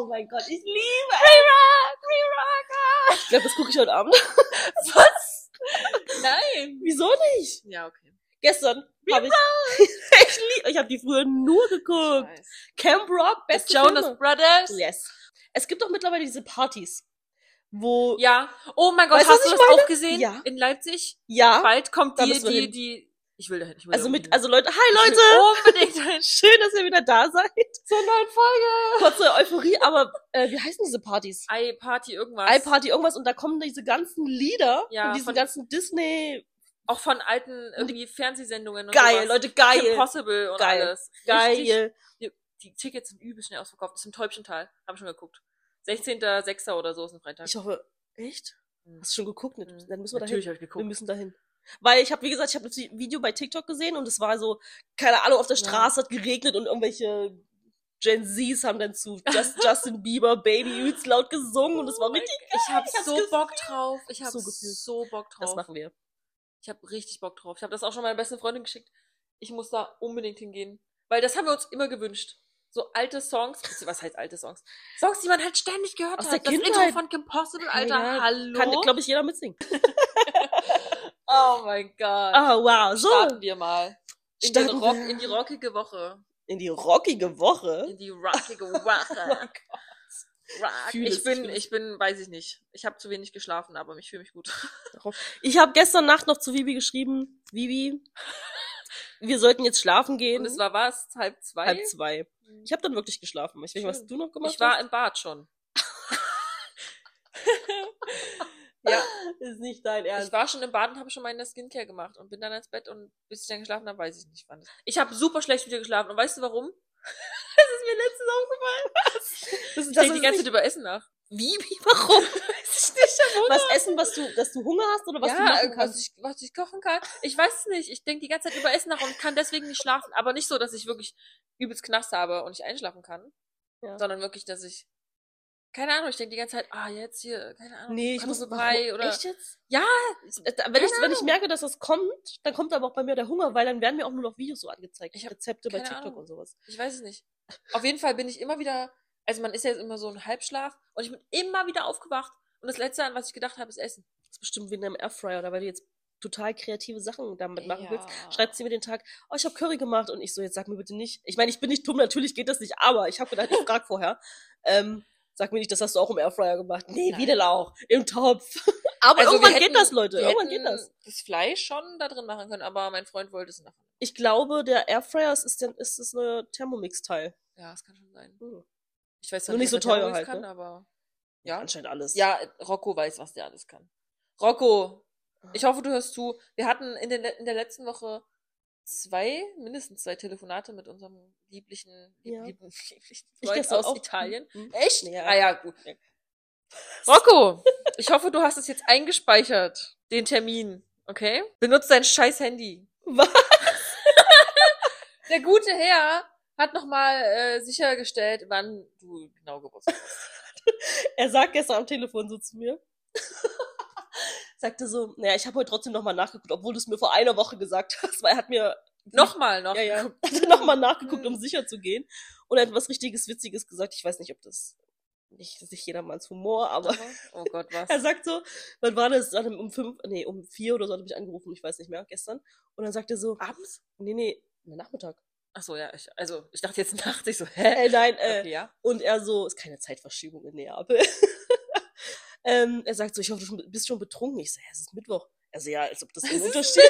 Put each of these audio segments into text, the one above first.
Oh mein Gott, ich liebe Re-Rock, Re-Rock. Ich glaube, das gucke ich heute Abend. Was? Nein. Wieso nicht? Ja, okay. Gestern habe ich, ich liebe, ich habe die früher nur geguckt. Nice. Camp Rock, The beste Jonas Filme. Brothers. Yes. Es gibt doch mittlerweile diese Partys, wo, Ja. Oh mein Gott, Weißt hast du das meine? auch gesehen? Ja. In Leipzig? ja, Bald kommt Da die, die, die, ich will dahin, ich will also mit, also Leute, hi Leute, Unbedingt dahin. schön, dass ihr wieder da seid. Zur neuen Folge. Kurze Euphorie, aber äh, wie heißen diese Partys? Ei-Party irgendwas. iParty irgendwas und da kommen diese ganzen Lieder Ja, und diesen ganzen Disney Auch von alten irgendwie Fernsehsendungen und geil, sowas. Leute, geil, Possible und Geil. alles. Geil. die, die Tickets sind übel schnell ausverkauft. Das ist im Täubchental. Haben schon geguckt. 16.06. oder so ist ein Freitag. Ich hoffe, echt? Mhm. Hast du schon geguckt? Mhm. Dann müssen wir Natürlich dahin. habe ich Wir geguckt. müssen dahin. Weil ich habe, wie gesagt, ich habe das Video bei TikTok gesehen und es war so, keine Ahnung, auf der Ja. Straße hat geregnet und irgendwelche Gen Zs haben dann zu Just, Justin Bieber Baby übelst laut gesungen und es war Oh richtig Ich habe Ich hab's so gefühlt. Bock drauf. Ich habe So so. Bock Das drauf. machen wir. Ich habe richtig Bock drauf. Ich habe das auch schon meiner besten Freundin geschickt. Ich muss da unbedingt hingehen. Weil das haben wir uns immer gewünscht. So alte Songs. Was heißt alte Songs? Songs, die man halt ständig gehört Aus hat. der das Kindheit. Intro von Kim Possible, Alter. Ja, Hallo. Kann, glaube ich, jeder mitsingen. oh mein Gott. Ah, wow. So, Starten wir mal. In, Starten Rock, in die rockige Woche. in die rockige Woche. In die rockige Woche. Rock. Fühl Ich bin, ich bin, weiß ich nicht. Ich habe zu wenig geschlafen, aber ich fühle mich gut. Ich habe gestern Nacht noch zu Vivi geschrieben, Vivi, wir sollten jetzt schlafen gehen. Und es war was? Halb zwei? halb zwei. Ich habe dann wirklich geschlafen. Ich weiß nicht, was du noch gemacht Ich war hast. im Bad schon. ja, Ist nicht dein Ernst. ich war schon im Bad und habe schon meine Skincare gemacht und bin dann ins Bett und bis ich dann geschlafen habe, weiß ich nicht wann. Ich habe super schlecht wieder geschlafen und weißt du warum? das ist mir letztens aufgefallen. Das, Ich das denke ist die ganze Zeit über Essen nach. wie, wie, warum? Weiß ich nicht, Was essen, was du, dass du Hunger hast oder was du ja, machen was kannst? ich, was ich kochen kann. Ich weiß es nicht. Ich denke die ganze Zeit über Essen nach und kann deswegen nicht schlafen. Aber nicht so, dass ich wirklich übelst Knast habe und nicht einschlafen kann. Ja. Sondern wirklich, dass ich. Keine Ahnung, ich denke die ganze Zeit, ah, jetzt hier, keine Ahnung. Nee, ich muss warum- oder. Echt jetzt? Ja, Da- Wenn ich, Keine wenn ich merke, dass das kommt, dann kommt aber auch bei mir der Hunger, weil dann werden mir auch nur noch Videos so angezeigt. Ich hab Rezepte bei TikTok Ahnung. und sowas. ich weiß es nicht. Auf jeden Fall bin ich immer wieder, also man ist ja jetzt immer so ein Halbschlaf und ich bin immer wieder aufgewacht. Und das Letzte, an was ich gedacht habe, ist Essen. Das ist bestimmt wegen deinem Airfryer oder weil du jetzt total kreative Sachen damit machen Ja. willst. Schreibt sie mir den Tag, oh, ich habe Curry gemacht und ich so, jetzt sag mir bitte nicht. Ich meine, ich bin nicht dumm, natürlich geht das nicht, aber ich habe gedacht, ich frag vorher. Ähm, sag mir nicht, das hast du auch im Airfryer gemacht. Nee, Nein. wie denn auch? Im Topf. aber Also irgendwann hätten- geht das, Leute. Irgendwann geht das. Das Fleisch schon da drin machen können, aber mein Freund wollte es nachher. Ich glaube, der Airfryer ist, ist, ist, ist eine Thermomix-Teil. Ja, das kann schon sein. Hm. Ich weiß Nur zwar nicht so teuer halt, kann, ne? aber. Ja. Anscheinend alles. Ja, Rocco weiß, was der alles kann. Rocco, ich hoffe, du hörst zu. Wir hatten in, den, in der letzten Woche zwei, mindestens zwei Telefonate mit unserem lieblichen, lieb, Ja. lieben, lieblichen Ich Freund aus auch. Italien. Hm. Echt? Ja. Ah ja, gut. Rocco, ich hoffe, du hast es jetzt eingespeichert, den Termin. Okay? Benutzt dein scheiß Handy. Was? Der gute Herr hat nochmal äh, sichergestellt, wann du genau Geburtstag hast. Er sagt gestern am Telefon so zu mir. Sagte so, naja, ich habe heute trotzdem nochmal nachgeguckt, obwohl du es mir vor einer Woche gesagt hast, weil er hat mir Nochmal noch. ja, ja, hat nochmal nachgeguckt, um sicher zu gehen. Und er hat was richtiges Witziges gesagt. Ich weiß nicht, ob das nicht, nicht jedermanns Humor, aber Oh Gott, was? er sagt so, wann war das? Er Um fünf, nee, um vier oder so hat er mich angerufen, ich weiß nicht mehr, gestern. Und dann sagt er so, Abends? nee, nee, Nachmittag. Ach so, ja. Ich, also, ich dachte jetzt nachts. Ich so, hä? Äh, nein, äh, Okay, ja. Und er so, ist keine Zeitverschiebung in Neapel. Ähm, er sagt so, ich hoffe, du bist schon betrunken. Ich so, ja, es ist Mittwoch. Er so, ja, als ob das ein Es ist Unterschied.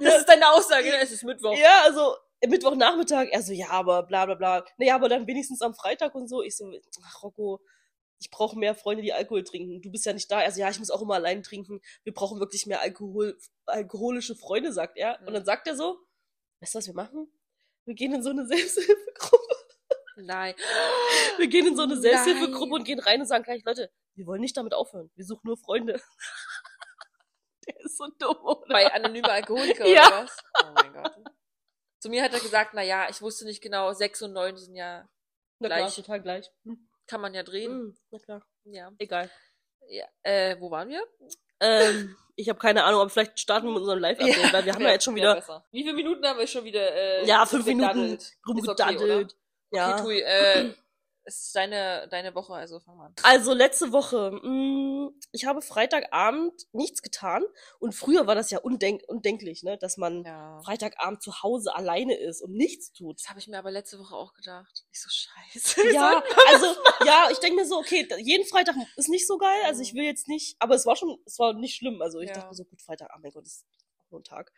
Das ist deine Aussage, ne? Es ist Mittwoch. Ja, also Mittwochnachmittag. Er so, ja, aber bla bla bla. Naja, aber dann wenigstens am Freitag und so. Ich so, ach Rocco, ich brauche mehr Freunde, die Alkohol trinken. Du bist ja nicht da. Also ja, ich muss auch immer allein trinken. Wir brauchen wirklich mehr Alkohol, alkoholische Freunde, sagt er. Und Mhm. dann sagt er so, weißt du, was wir machen? Wir gehen in so eine Selbsthilfegruppe. Nein. Wir gehen in so eine. Selbsthilfegruppe und gehen rein und sagen gleich, Leute, wir wollen nicht damit aufhören. Wir suchen nur Freunde. Der ist so dumm, oder? Bei anonyme Alkoholiker Ja. oder was? Oh mein Gott. Zu mir hat er gesagt, na ja, ich wusste nicht genau, sechs und neun sind ja, Na klar, gleich. total gleich. Hm. kann man ja drehen. Hm, na klar. Ja. Egal. ja. Äh, wo waren wir? Ähm, ich habe keine Ahnung, aber vielleicht starten wir mit unserem Live-Update, weil wir haben ja, jetzt schon wieder besser. Wie viele Minuten haben wir schon wieder? Äh, Ja, fünf? Minuten okay, rumgedaddelt. oder? ja. Okay, Tui, äh, es ist deine, deine Woche, also fang mal an. Also letzte Woche, mh, ich habe Freitagabend nichts getan und früher war das ja undenk undenklich, ne, dass man Ja. Freitagabend zu Hause alleine ist und nichts tut. Das habe ich mir aber letzte Woche auch gedacht. Ich so scheiße. Ja, also was ja, ich denke mir so, okay, jeden Freitag ist nicht so geil, also ich will jetzt nicht, aber es war schon, es war nicht schlimm, also ich Ja. dachte mir so, gut, Freitagabend, mein Gott, ist auch nur ein Tag.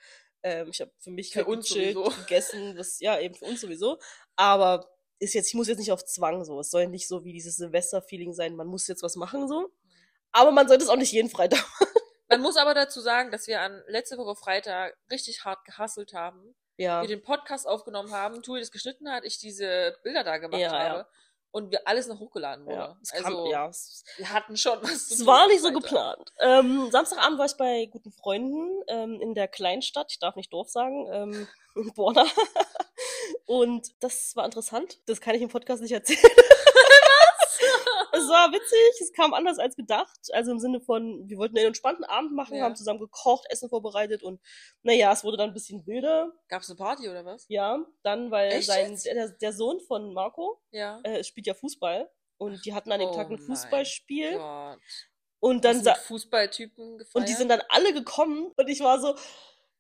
Ähm, ich habe für mich Für gechillt, sowieso. gegessen, das, ja, eben für uns sowieso, aber ist jetzt, ich muss jetzt nicht auf Zwang so, es soll nicht so wie dieses Silvester-Feeling sein, man muss jetzt was machen so, aber man sollte es auch nicht jeden Freitag Man muss aber dazu sagen, dass wir an letzte Woche Freitag richtig hart gehasselt haben. Ja. Wir den Podcast aufgenommen haben, Tui das geschnitten hat, ich diese Bilder da gemacht Ja, habe ja. und wir alles noch hochgeladen wurde. Ja, es kam, also ja, es, wir hatten schon was es war nicht so Freitag. geplant. Ähm, Samstagabend war ich bei guten Freunden ähm, in der Kleinstadt, ich darf nicht Dorf sagen, ähm, in Borna. Und das war interessant. Das kann ich im Podcast nicht erzählen. es war witzig, es kam anders als gedacht. Also im Sinne von, wir wollten einen entspannten Abend machen, Ja. haben zusammen gekocht, Essen vorbereitet und naja, es wurde dann ein bisschen wilder. Gab's eine Party oder was? Ja, dann, weil Echt sein, der, der Sohn von Marco Ja. äh, spielt ja Fußball. Und die hatten an dem Oh Tag ein Fußballspiel. Gott. Und dann Fußballtypen gefeiert? und die sind dann alle gekommen und ich war so,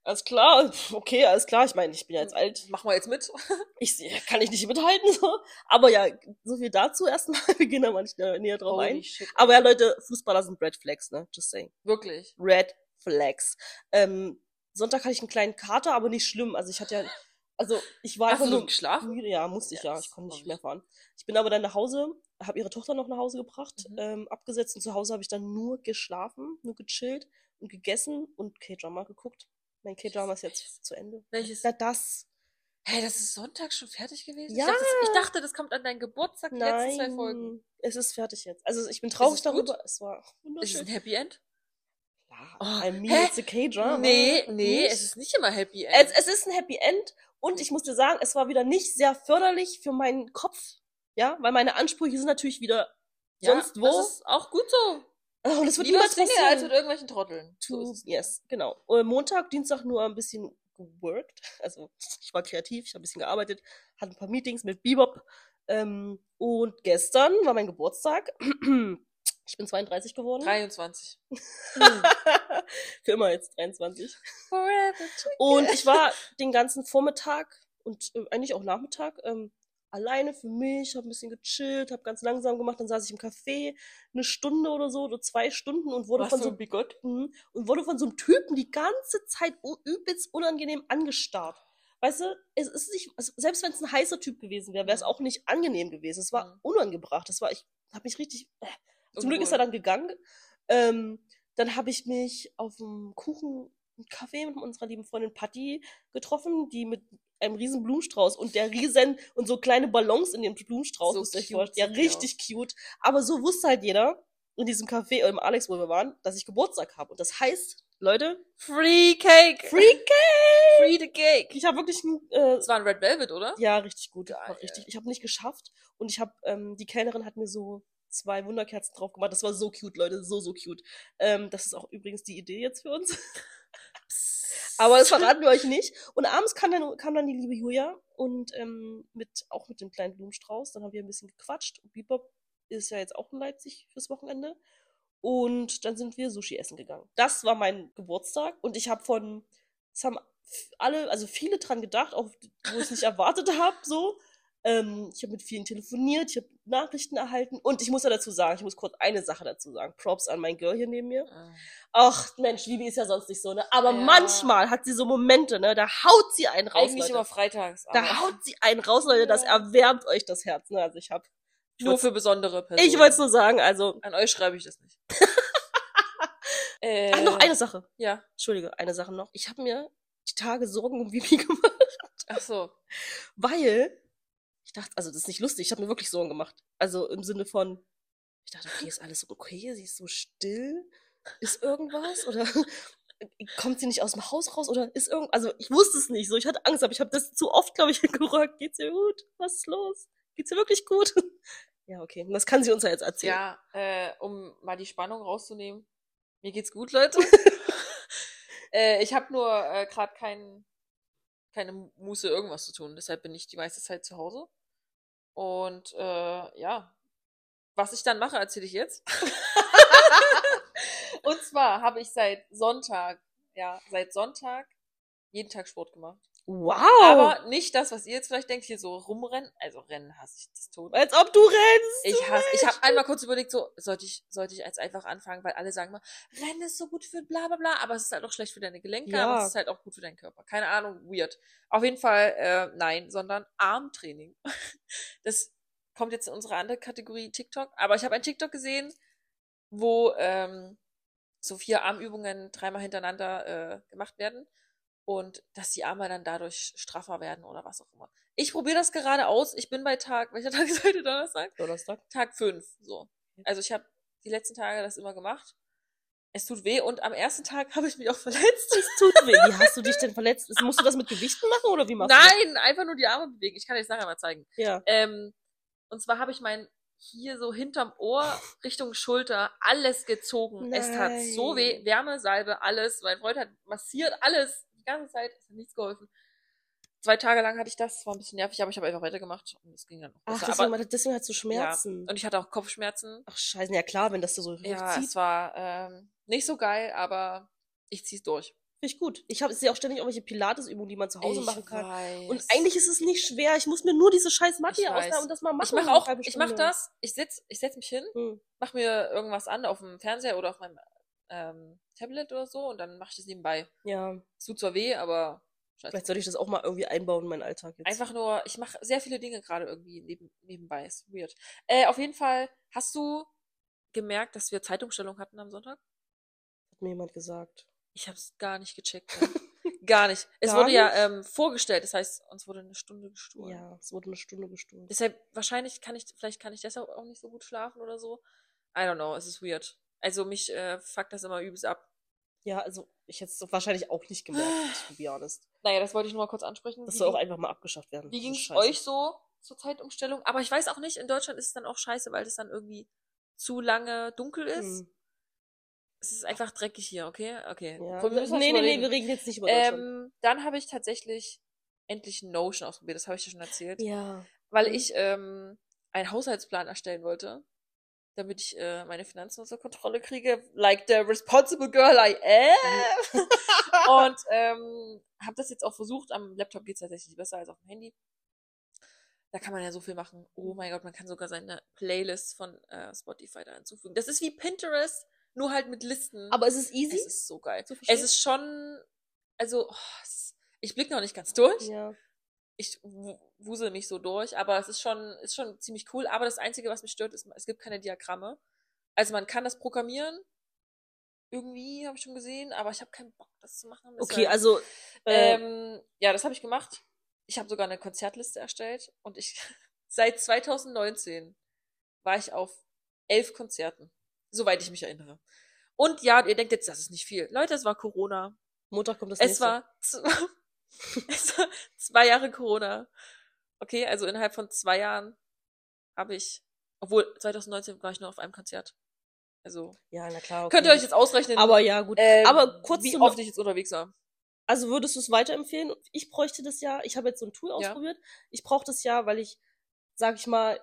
alles klar, okay, alles klar. Ich meine, ich bin ja jetzt alt, Mach mal jetzt mit. ich kann ich nicht mithalten so. Aber ja, so viel dazu erstmal. Wir gehen da mal nicht näher drauf Holy ein. shit. Aber ja, Leute, Fußballer sind Red Flags, ne? Just saying. Wirklich. Red Flags. Ähm, Sonntag hatte ich einen kleinen Kater, aber nicht schlimm. Also ich hatte ja, also ich war Hast einfach nur geschlafen? müde. Ja, musste ich Ja, Ich konnte nicht mehr fahren. Ich bin aber dann nach Hause, habe ihre Tochter noch nach Hause gebracht, Mhm. ähm, abgesetzt und zu Hause habe ich dann nur geschlafen, nur gechillt und gegessen und K-Drama geguckt. Mein K-Drama ist jetzt zu Ende. Welches? Na, das. Hey, das ist Sonntag schon fertig gewesen? Ja. Ich dachte, das, ich dachte, das kommt an deinen Geburtstag, die letzten zwei Folgen. Nein, es ist fertig jetzt. Also ich bin traurig es gut? darüber. Es war Ist es wunderschön. ein Happy End? Ja, Oh, I mean, hä? it's a K-Drama. Nee, nee, Nicht? es ist nicht immer Happy End. Es, es ist ein Happy End und ich muss dir sagen, es war wieder nicht sehr förderlich für meinen Kopf. Ja, weil meine Ansprüche sind natürlich wieder ja, sonst wo. Das ist auch gut so. Und es wird Lieber niemals passieren. als mit irgendwelchen Trotteln. So To, es. yes, genau. Äh, Montag, Dienstag nur ein bisschen geworkt. Also ich war kreativ, ich habe ein bisschen gearbeitet, hatte ein paar Meetings mit Bebop. Ähm, und gestern war mein Geburtstag. Ich bin 32 geworden. 23. Für immer jetzt 23. Forever. Und ich war den ganzen Vormittag und äh, eigentlich auch Nachmittag ähm, alleine für mich, habe ein bisschen gechillt, habe ganz langsam gemacht, dann saß ich im Café eine Stunde oder so, oder zwei Stunden und wurde Warst von so Bigott? Mhm. und wurde von so einem Typen die ganze Zeit übelst unangenehm angestarrt. Weißt du, es ist nicht, selbst wenn es ein heißer Typ gewesen wäre, wäre es Mhm. auch nicht angenehm gewesen. Es war Mhm. unangebracht. Das war, ich habe mich richtig. Äh. Zum Glück ist er dann gegangen. Ähm, dann habe ich mich auf dem Kuchen Kaffee mit unserer lieben Freundin Patty getroffen, die mit einem riesen Blumenstrauß und der riesen und so kleine Ballons in dem Blumenstrauß, So müsst cute Ja, richtig cute. Aber so wusste halt jeder in diesem Café, im Alex, wo wir waren, dass ich Geburtstag habe. Und das heißt, Leute, Free Cake! Free Cake! Free the Cake! Ich habe wirklich ein, äh, Das war ein Red Velvet, oder? ja, richtig gut. Geil. Richtig. Ich habe nicht geschafft und ich habe, ähm, die Kellnerin hat mir so zwei Wunderkerzen drauf gemacht. Das war so cute, Leute, so, so cute. Ähm, das ist auch übrigens die Idee jetzt für uns. Aber das verraten wir euch nicht. Und abends kam dann, kam dann die liebe Julia und ähm, mit, auch mit dem kleinen Blumenstrauß. Dann haben wir ein bisschen gequatscht. Bebop ist ja jetzt auch in Leipzig fürs Wochenende. Und dann sind wir Sushi essen gegangen. Das war mein Geburtstag und ich habe von, es haben alle, also viele dran gedacht, auch wo ich es nicht erwartet habe, so. Ähm, ich habe mit vielen telefoniert, ich habe Nachrichten erhalten und ich muss ja dazu sagen, ich muss kurz eine Sache dazu sagen. Props an mein Girl hier neben mir. Ah. Ach, Mensch, Vivi ist ja sonst nicht so, ne? Aber Ja. manchmal hat sie so Momente, ne? Da haut sie einen raus, Eigentlich Leute. immer freitags. Da aber haut sie einen raus, Leute. Das erwärmt euch das Herz, ne? Also ich hab, nur für besondere Personen. ich wollte es nur sagen, also. An euch schreibe ich das nicht. äh, Ach, noch eine Sache. Ja. Entschuldige, eine Sache noch. Ich habe mir die Tage Sorgen um Vivi gemacht, Ach so. weil ich dachte, also das ist nicht lustig, ich habe mir wirklich Sorgen gemacht. Also im Sinne von, ich dachte, okay, ist alles okay, sie ist so still, ist irgendwas oder kommt sie nicht aus dem Haus raus oder ist irgend, also ich wusste es nicht, so ich hatte Angst, aber ich habe das zu oft, glaube ich, gefragt, geht's ihr gut? Was ist los? Geht's ihr wirklich gut? Ja, okay, das kann sie uns ja jetzt erzählen. Ja, äh, um mal die Spannung rauszunehmen. Mir geht's gut, Leute. äh, ich habe nur äh, gerade kein, keine Muße, irgendwas zu tun. Deshalb bin ich die meiste Zeit zu Hause. Und äh, ja, was ich dann mache, erzähle ich jetzt. Und zwar habe ich seit Sonntag, ja, seit Sonntag jeden Tag Sport gemacht. Wow. Aber nicht das, was ihr jetzt vielleicht denkt, hier so rumrennen. Also rennen hasse ich das tot. Als ob du rennst. Ich hasse, ich habe einmal kurz überlegt, so sollte ich, sollte ich jetzt einfach anfangen, weil alle sagen mal, Rennen ist so gut für bla bla bla, aber es ist halt auch schlecht für deine Gelenke, Ja. aber es ist halt auch gut für deinen Körper. Keine Ahnung, weird. Auf jeden Fall äh, nein, sondern Armtraining. Das kommt jetzt in unsere andere Kategorie TikTok, aber ich habe ein TikTok gesehen, wo ähm, so vier Armübungen dreimal hintereinander äh, gemacht werden und dass die Arme dann dadurch straffer werden oder was auch immer. Ich probiere das gerade aus. Ich bin bei Tag, welcher Tag ist heute Donnerstag? Donnerstag. Tag 5, so. Also ich habe die letzten Tage das immer gemacht. Es tut weh und am ersten Tag habe ich mich auch verletzt. Es tut weh. Wie hast du dich denn verletzt? Musst du das mit Gewichten machen oder wie machst du Nein, einfach nur die Arme bewegen. Ich kann dir das nachher mal zeigen. das? Ja. Ähm, und zwar habe ich mein hier so hinterm Ohr Richtung Schulter alles gezogen. Es tat so weh. Nein. Wärmesalbe, alles. Mein Freund hat massiert alles die ganze Zeit. Es hat nichts geholfen. Zwei Tage lang hatte ich das. war ein bisschen nervig, aber ich habe einfach weitergemacht und es ging dann auch Ach, besser. deswegen, aber, deswegen hast du Schmerzen. Ja. Und ich hatte auch Kopfschmerzen. Ach scheiße, ja klar, wenn das da so Ja, hochzieht. es war ähm, nicht so geil, aber ich zieh's durch. Finde ich gut. Ich habe sehe auch ständig irgendwelche Pilatesübungen, die man zu Hause ich machen kann. Weiß. Und eigentlich ist es nicht schwer. Ich muss mir nur diese scheiß Matte ausleihen und das mal machen. ich mache auch, ich mache das. Ich sitz, ich setz mich hin, Hm. mach mir irgendwas an auf dem Fernseher oder auf meinem ähm, Tablet oder so und dann mache ich das nebenbei. Ja, Es tut zwar weh, aber scheiße. vielleicht sollte ich das auch mal irgendwie einbauen in meinen Alltag jetzt. Einfach nur, ich mache sehr viele Dinge gerade irgendwie neben, nebenbei. Ist weird. Äh, auf jeden Fall, hast du gemerkt, dass wir Zeitumstellung hatten am Sonntag? Hat mir jemand gesagt. Ich habe es gar nicht gecheckt. Ne? gar nicht. Es Gar wurde ja nicht? ähm, vorgestellt, das heißt, uns wurde eine Stunde gestohlen. Ja, es wurde eine Stunde gestohlen. Deshalb, wahrscheinlich kann ich, vielleicht kann ich deshalb auch nicht so gut schlafen oder so. I don't know, es ist weird. Also mich äh, fuckt das immer übelst ab. Ja, also ich hätte es wahrscheinlich auch nicht gemerkt, to be honest. Naja, das wollte ich nur mal kurz ansprechen. Das soll auch einfach mal abgeschafft werden. Wie ging es euch so zur Zeitumstellung? Aber ich weiß auch nicht, in Deutschland ist es dann auch scheiße, weil es dann irgendwie zu lange dunkel ist. Hm. Es ist einfach dreckig hier, okay? Okay. Ja. Wir müssen Nee, nee, nee, wir reden. reden jetzt nicht über Deutschland. ähm, dann habe ich tatsächlich endlich Notion ausprobiert, das habe ich dir schon erzählt. ja. Weil Mhm. ich ähm, einen Haushaltsplan erstellen wollte, damit ich äh, meine Finanzen unter Kontrolle kriege, like the responsible girl I am. Und ähm, habe das jetzt auch versucht. Am Laptop geht es tatsächlich besser als auf dem Handy. Da kann man ja so viel machen. Oh mein Gott, man kann sogar seine Playlist von äh, Spotify da hinzufügen. Das ist wie Pinterest, nur halt mit Listen. Aber ist es easy? es ist so geil. verstehen? Es ist schon, also oh, ich blicke noch nicht ganz durch ja. Ich wu- wusel mich so durch, aber es ist schon, ist schon ziemlich cool. Aber das Einzige, was mich stört, ist, es gibt keine Diagramme. Also man kann das programmieren. Irgendwie habe ich schon gesehen, aber ich habe keinen Bock, das zu machen. Okay, Deshalb- also äh, ähm, ja, das habe ich gemacht. Ich habe sogar eine Konzertliste erstellt und ich seit 2019 war ich auf elf Konzerten, soweit ich mich erinnere. Und ja, ihr denkt jetzt, das ist nicht viel. Leute, es war Corona. Montag kommt das Es nächste. war, es war zwei Jahre Corona. Okay, also innerhalb von zwei Jahren habe ich, obwohl 2019 war ich nur auf einem Konzert. Also Ja, na klar. Okay. könnt ihr euch jetzt ausrechnen, Aber ja, gut. ähm, aber kurz wie oft ich jetzt unterwegs war. Also würdest du es weiterempfehlen? Ich bräuchte das ja. Ich habe jetzt so ein Tool Ja. ausprobiert. Ich brauche das ja, weil ich, sag ich mal,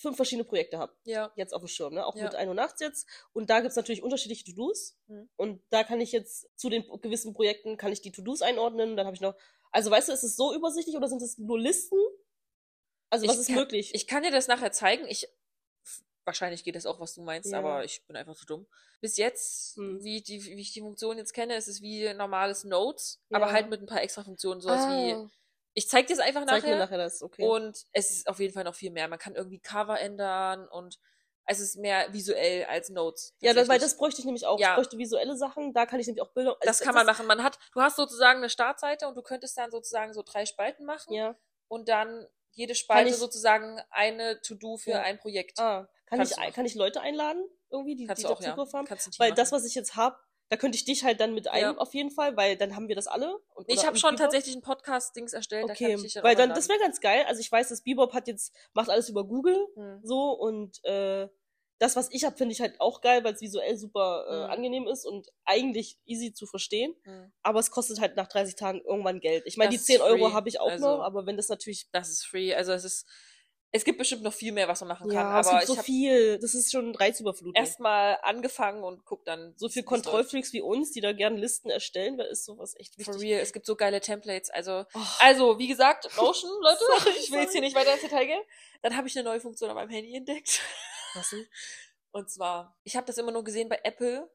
fünf verschiedene Projekte habe. Ja. Jetzt auf dem Schirm, ne? Auch Ja. mit Ein Uhr nachts jetzt. Und da gibt's natürlich unterschiedliche To-Dos. Mhm. Und da kann ich jetzt zu den gewissen Projekten kann ich die To-Dos einordnen. Dann habe ich noch. Also weißt du, ist es so übersichtlich oder sind es nur Listen? Also was Ich ist kann- möglich? Ich kann dir das nachher zeigen. Ich wahrscheinlich geht das auch, was du meinst, Ja. aber ich bin einfach zu dumm. Bis jetzt, Hm. wie, die, wie ich die Funktion jetzt kenne, ist es wie normales Notes, Ja. aber halt mit ein paar extra Funktionen, sowas wie. Ich zeig dir es einfach zeig nachher. mir nachher das, okay. Und es ist auf jeden Fall noch viel mehr. Man kann irgendwie Cover ändern und es ist mehr visuell als Notes. ja, das, weil das bräuchte ich nämlich auch. Ja. Ich bräuchte visuelle Sachen. Da kann ich nämlich auch Bilder. das kann man machen. Man hat, du hast sozusagen eine Startseite und du könntest dann sozusagen so drei Spalten machen Ja. und dann jede Spalte ich- sozusagen eine To-Do für Ja. ein Projekt. Ah, kann Kannst ich, kann ich Leute einladen? Irgendwie, die, Kannst die auch, ja. Zugriff haben? Ein Team Weil machen. das, was ich jetzt hab, da könnte ich dich halt dann mit ein, Ja. auf jeden Fall, weil dann haben wir das alle. Und, ich habe schon Bebop. tatsächlich einen Podcast-Dings erstellt, da kann Okay, ich dich weil dann, das wäre ganz geil. Also ich weiß, das Bebop hat jetzt, macht alles über Google Hm. so und äh, das, was ich habe, finde ich halt auch geil, weil es visuell super äh, Mhm. angenehm ist und eigentlich easy zu verstehen. Hm. Aber es kostet halt nach 30 Tagen irgendwann Geld. Ich meine, die Das ist 10 Euro habe ich auch also- noch, aber wenn das natürlich Das ist free. Also es ist, Es gibt bestimmt noch viel mehr, was man machen kann, Ja, es aber gibt so viel. Das ist schon Reizüberflutung. erstmal angefangen und guck dann. so viel. Kontrollfreaks wie uns, die da gerne Listen erstellen, da ist sowas echt For wichtig. real, es gibt so geile Templates. Also, Oh, also wie gesagt, Notion, Leute, Sorry, ich will jetzt hier sorry. nicht weiter ins Detail gehen. Dann habe ich eine neue Funktion auf meinem Handy entdeckt. was denn? Und zwar, ich habe das immer nur gesehen bei Apple,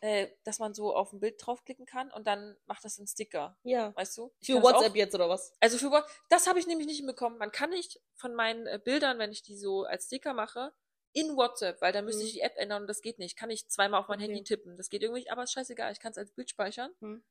äh, dass man so auf ein Bild draufklicken kann und dann macht das einen Sticker. Ja. Weißt du? Ich Für das WhatsApp Auch, jetzt oder was? also für What- das habe ich nämlich nicht hinbekommen. Man kann nicht von meinen äh, Bildern, wenn ich die so als Sticker mache, in WhatsApp, weil da müsste Mhm. ich die App ändern und das geht nicht. Kann ich zweimal auf mein Okay. Handy tippen. Das geht irgendwie, nicht, aber ist scheißegal. Ich kann es als Bild speichern Hm.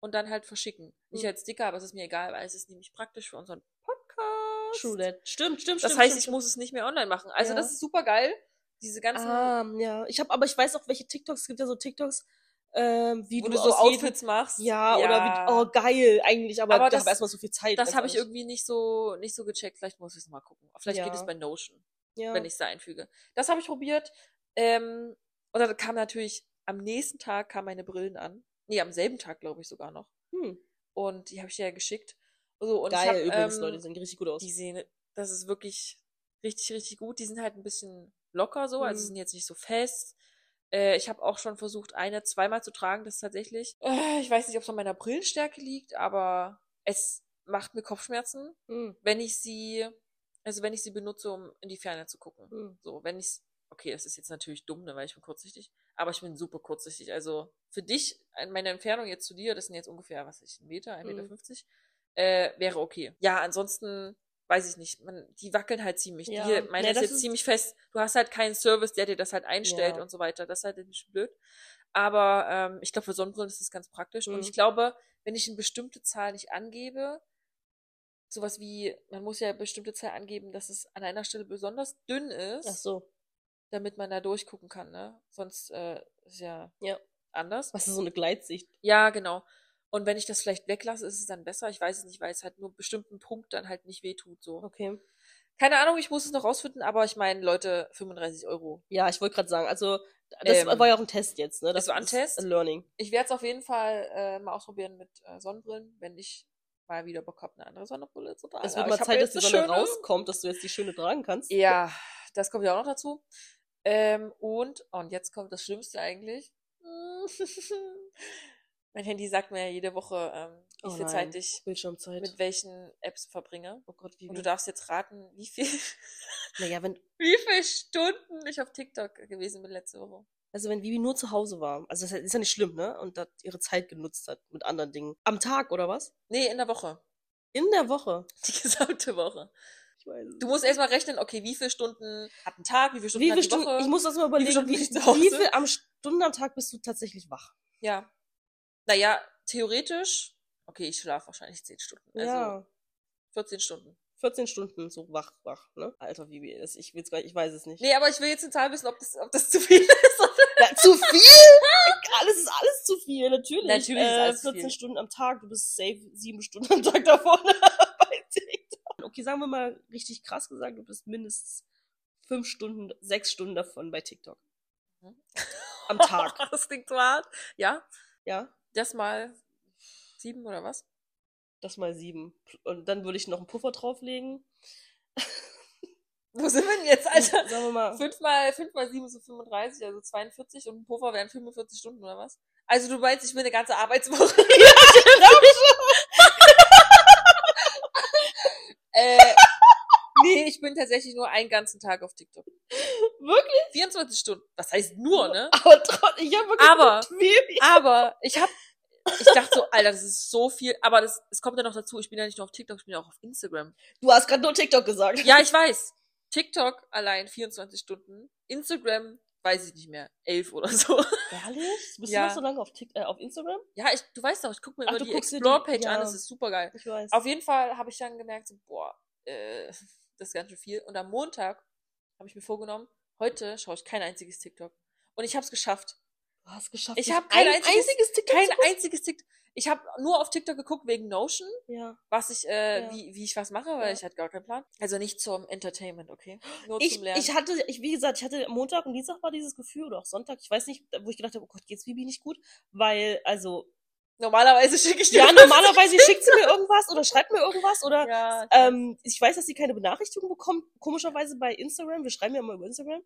und dann halt verschicken. Nicht Mhm. als Sticker, aber es ist mir egal, weil es ist nämlich praktisch für unseren Podcast. True that. Stimmt, stimmt, Das stimmt. heißt, stimmt, ich muss es nicht mehr online machen. Also Ja. das ist super geil. Diese ganzen, Ah, ja. Ich habe, aber ich weiß auch, welche TikToks. Es gibt ja so TikToks, ähm, wie wo du, du so Outfits machst. Ja, oder wie, oh geil, eigentlich, aber, Aber das- habe erstmal so viel Zeit. Das habe ich irgendwie nicht so, nicht so gecheckt. Vielleicht muss ich es mal gucken. Vielleicht geht Ja. es bei Notion, ja. wenn ich es da einfüge. Das habe ich probiert. Ähm, und dann kam natürlich, am nächsten Tag kamen meine Brillen an. Nee, am selben Tag, glaube ich, sogar noch. Hm. Und die habe ich dir ja geschickt. So, und Geil, ich hab, übrigens, ähm, Leute, die sehen richtig gut aus. Die sehen, das ist wirklich richtig, richtig gut. Die sind halt ein bisschen locker so, also Mhm. sind jetzt nicht so fest. Äh, ich habe auch schon versucht, eine zweimal zu tragen, das ist tatsächlich. Äh, ich weiß nicht, ob es an meiner Brillenstärke liegt, aber es macht mir Kopfschmerzen, Hm. wenn ich sie, also wenn ich sie benutze, um in die Ferne zu gucken. Hm. So, wenn ich okay, das ist jetzt natürlich dumm, ne, weil ich bin kurzsichtig, aber ich bin super kurzsichtig. Also für dich, meine Entfernung jetzt zu dir, das sind jetzt ungefähr, was weiß ich, ein Meter, ein Meter Mhm. fünfzig, äh, wäre okay. Ja, ansonsten weiß ich nicht. Man, die wackeln halt ziemlich. Ja. Die, meine Nee, ist das jetzt ist- ziemlich fest. Du hast halt keinen Service, der dir das halt einstellt Ja. und so weiter. Das ist halt ein bisschen blöd. Aber ähm, ich glaube, für Sonnenbrillen ist das ganz praktisch. Und Mhm. ich glaube, wenn ich eine bestimmte Zahl nicht angebe, sowas wie, man muss ja eine bestimmte Zahl angeben, dass es an einer Stelle besonders dünn ist, Ach so. damit man da durchgucken kann, ne? Sonst äh, ist ja, Ja. anders. Was ist so eine Gleitsicht? Ja, genau. Und wenn ich das vielleicht weglasse, ist es dann besser. Ich weiß es nicht, weil es halt nur einen bestimmten Punkt dann halt nicht wehtut. So. Okay. Keine Ahnung, ich muss es noch rausfinden, aber ich meine, Leute, 35 Euro. Ja, ich wollte gerade sagen, also das Ähm, war ja auch ein Test jetzt, ne? das war ein Test? Ein Learning. Ich werde es auf jeden Fall äh, mal ausprobieren mit äh, Sonnenbrillen, wenn ich mal wieder Bock habe, eine andere Sonnenbrille zu tragen. Es wird mal Zeit, dass die Sonne schöne- rauskommt, dass du jetzt die schöne tragen kannst. Ja, das kommt ja auch noch dazu. Ähm, und, und jetzt kommt das Schlimmste eigentlich. mein Handy sagt mir ja jede Woche, ähm, wie Oh viel nein. Zeit ich Bildschirmzeit. mit welchen Apps verbringe. oh Gott, wie Und du darfst jetzt raten, wie viel, Naja, wenn, wie viele Stunden ich auf TikTok gewesen bin letzte Woche. also wenn Vivi nur zu Hause war, also das ist ja nicht schlimm, ne? Und da ihre Zeit genutzt hat mit anderen Dingen. Am Tag, oder was? Nee, in der Woche. In der Woche. Die gesamte Woche. Ich weiß es Du musst erstmal rechnen, okay, wie viele Stunden hat ein Tag, wie viele Stunden Wie hat viele die Stunden, Woche? ich muss das mal Wie überlegen, wie, zu Hause? wie viel am Stunden am Tag bist du tatsächlich wach? Ja. Naja, theoretisch, okay, ich schlafe wahrscheinlich 10 Stunden. Also ja, 14 Stunden. 14 Stunden so wach, wach, ne? Alter, Vivi, das, ich will's gar ich weiß es nicht. Nee, aber ich will jetzt Zahl wissen, ob das, ob das zu viel ist. Ja, zu viel? alles ist alles zu viel, natürlich. Natürlich ist äh, alles zu 14 viel. Stunden am Tag, du bist safe sieben Stunden am Tag davon bei TikTok. Okay, sagen wir mal richtig krass gesagt, du bist mindestens fünf Stunden, sechs Stunden davon bei TikTok. Am Tag. das klingt so hart. Ja, Ja, das mal sieben oder was? das mal sieben. Und dann würde ich noch einen Puffer drauflegen. Wo sind wir denn jetzt, Alter? Sagen wir mal. Fünf mal, fünf mal sieben ist so 35, also 42 und ein Puffer wären 45 Stunden oder was? Also du meinst, ich will eine ganze Arbeitswoche. äh, nee, ich bin tatsächlich nur einen ganzen Tag auf TikTok. Wirklich? 24 Stunden. Was heißt nur, ne? Aber trotzdem, ich habe wirklich Aber-. Aber ich hab, ich dachte so, Alter, das ist so viel. Aber das, es kommt ja noch dazu, ich bin ja nicht nur auf TikTok, ich bin ja auch auf Instagram. Du hast gerade nur TikTok gesagt. Ja, ich weiß. TikTok allein 24 Stunden. Instagram, weiß ich nicht mehr, 11 oder so. Ehrlich? Bist Ja. du noch so lange auf, Tik äh, auf Instagram? Ja, ich, du weißt doch, ich gucke mir Ach, immer du die Explore-Page an, ja. das ist super geil. Ich weiß. Auf jeden Fall habe ich dann gemerkt, so, boah, äh, das ist ganz schön viel. Und am Montag habe ich mir vorgenommen, heute schaue ich kein einziges TikTok. Und ich habe es geschafft. du hast geschafft. Ich nicht hab kein ein einziges- einziges TikTok. Kein einziges TikTok. Ich habe nur auf TikTok geguckt wegen Notion, Ja. was ich, äh, Ja. wie, wie ich was mache, weil Ja. ich hatte gar keinen Plan. Also nicht zum Entertainment, okay? Nur Ich, zum Lernen. ich hatte, ich, wie gesagt, ich hatte Montag und Dienstag war dieses Gefühl oder auch Sonntag, ich weiß nicht, wo ich gedacht habe, oh Gott, geht's Bibi nicht gut, weil, also, Normalerweise schicke ich dir Ja, normalerweise schickt sie mir irgendwas oder schreibt mir irgendwas oder Ja, ähm, ich weiß, dass sie keine Benachrichtigung bekommt, komischerweise bei Instagram. Wir schreiben ja mal über Instagram.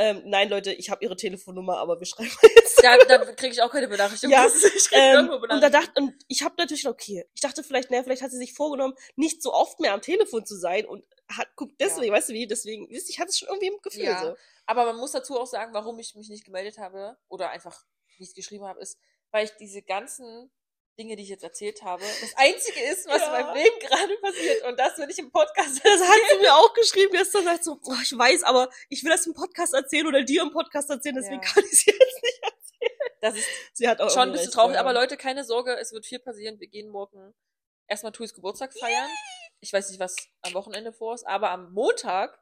Ähm, nein, Leute, ich habe ihre Telefonnummer, aber wir schreiben jetzt. da, da kriege ich auch keine Benachrichtigung. Ja, ich Ähm, nirgendwo und da dachte, und ich habe natürlich, okay, ich dachte vielleicht, naja, vielleicht hat sie sich vorgenommen, nicht so oft mehr am Telefon zu sein und hat, guckt deswegen, weißt du wie, deswegen, wisst ihr, ich hatte es schon irgendwie im Gefühl Ja. so. Aber man muss dazu auch sagen, warum ich mich nicht gemeldet habe oder einfach nicht geschrieben habe, ist, weil ich diese ganzen Dinge, die ich jetzt erzählt habe, das Einzige ist, was Ja. in meinem Leben gerade passiert. Und das will ich im Podcast Das hat erzählen. sie mir auch geschrieben gestern, sagt so, oh, ich weiß, aber ich will das im Podcast erzählen oder dir im Podcast erzählen, deswegen Ja. kann ich es jetzt nicht. Das ist Sie hat auch schon ein bisschen recht, traurig, ja. aber Leute, keine Sorge, es wird viel passieren. Wir gehen morgen erstmal Tuis Geburtstag feiern. Ich weiß nicht, was am Wochenende vor ist, aber am Montag,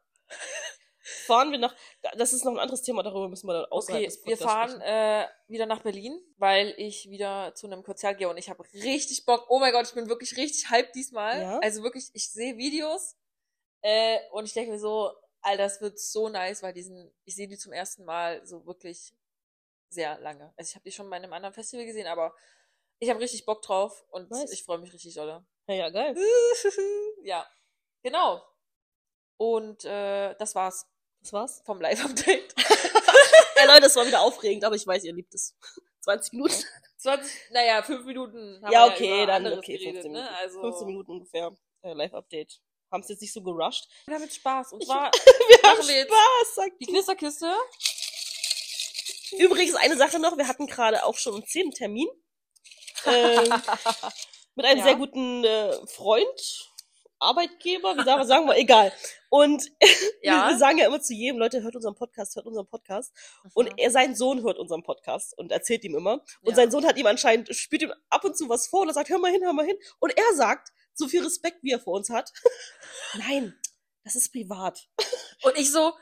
fahren wir nach, das ist noch ein anderes Thema, darüber müssen wir dann außerhalb okay, des wir fahren äh, wieder nach Berlin, weil ich wieder zu einem Konzert gehe und ich habe richtig Bock. Oh mein Gott, ich bin wirklich richtig hyped diesmal. Ja? Also wirklich, ich sehe Videos äh, und ich denke mir so, Alter, das wird so nice, weil diesen, ich sehe die zum ersten Mal so wirklich sehr lange. Also ich habe die schon bei einem anderen Festival gesehen, aber ich habe richtig Bock drauf und Nice. ich freue mich richtig dolle. Ja, ja, geil. ja, genau. Und äh, das war's Das war's. vom Live-Update. Ja, Leute, das war wieder aufregend, aber ich weiß, ihr liebt es. 20 Minuten. 20, naja, fünf Minuten haben ja, wir okay, über dann okay, 15 geredet, Minuten. ne? Also 15 Minuten ungefähr. Äh, Live-Update. Haben es jetzt nicht so gerusht. Wir haben jetzt Spaß. Und zwar Wir Machen wir jetzt Spaß, sagt die Knisterkiste. Übrigens, eine Sache noch, wir hatten gerade auch schon um 10 einen Termin. Ähm, mit einem Ja. sehr guten äh, Freund, Arbeitgeber, wie sagen wir, sagen wir, egal. Und Ja. wir, sagen ja immer zu jedem, Leute, hört unseren Podcast, hört unseren Podcast. Und er, sein Sohn hört unseren Podcast und erzählt ihm immer. Und Ja. sein Sohn hat ihm anscheinend, spielt ihm ab und zu was vor und er sagt, hör mal hin, hör mal hin. Und er sagt, so viel Respekt, wie er vor uns hat. Nein, das ist privat. Und ich so,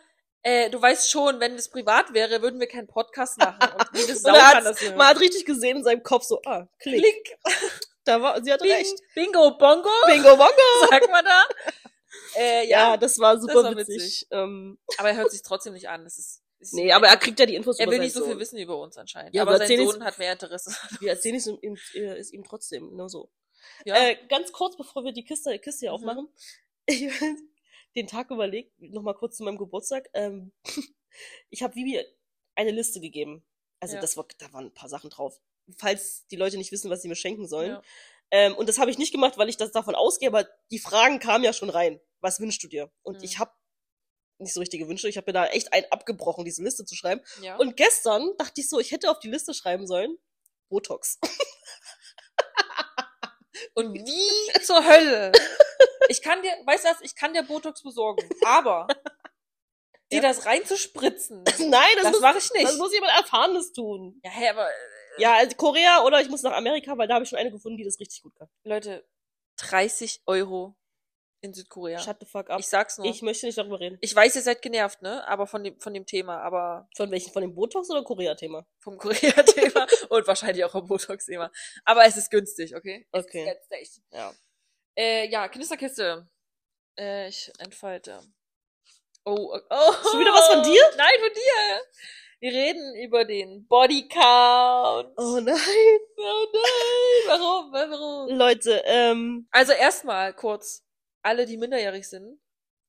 äh, du weißt schon, wenn es privat wäre, würden wir keinen Podcast machen. Und jede Sau Und er hat, das man hat richtig gesehen in seinem Kopf so, ah, klick. Klick. Da war, sie hatte Bing, recht. Bingo, Bongo, Bingo, bongo. sagt man da. Äh, Ja, ja, das war super war witzig. witzig. Ähm, aber er hört sich trotzdem nicht an. Das ist, ist nee, aber er kriegt ja die Infos er will nicht so viel Sohn. wissen über uns anscheinend. Ja, aber sein Sohn hat mehr Interesse. Wir erzählen es ihm, äh, es ihm trotzdem, nur so. Ja. Äh, ganz kurz, bevor wir die Kiste, Kiste hier Mhm. aufmachen. Ich den Tag überlegt, nochmal kurz zu meinem Geburtstag. Ähm, ich habe Vivi eine Liste gegeben. Also Ja. das war, da waren ein paar Sachen drauf. Falls die Leute nicht wissen, was sie mir schenken sollen. Ja. Ähm, und das habe ich nicht gemacht, weil ich das davon ausgehe, aber die Fragen kamen ja schon rein. Was wünschst du dir? Und Mhm. ich habe nicht so richtige Wünsche. Ich habe mir da echt einen abgebrochen, diese Liste zu schreiben. ja. Und gestern dachte ich so, ich hätte auf die Liste schreiben sollen, Botox. Und wie zur Hölle? Ich kann dir, weißt du was, ich kann dir Botox besorgen, aber dir Ja. das reinzuspritzen, Nein, das, das mache ich nicht. das muss jemand Erfahrenes tun. ja, hä, aber äh, Ja, also Korea oder ich muss nach Amerika, weil da habe ich schon eine gefunden, die das richtig gut kann. Leute, 30 Euro in Südkorea. Shut the fuck up. Ich sag's nur. Ich Ich, möchte nicht darüber reden. weiß, ihr seid genervt, ne? Aber von dem, von dem Thema, aber Von welchen? Von dem Botox oder Korea-Thema? vom Korea-Thema und wahrscheinlich auch vom Botox-Thema. Aber es ist günstig, okay? Es Okay. Ist günstig. Ja. Äh, ja, Knisterkiste. Äh, ich entfalte. Oh, oh, oh. Schon wieder was von dir? Nein, von dir. Wir reden über den Bodycount. Oh nein. Oh nein. Warum? Warum? Leute, ähm, Also erstmal kurz. Alle, die minderjährig sind,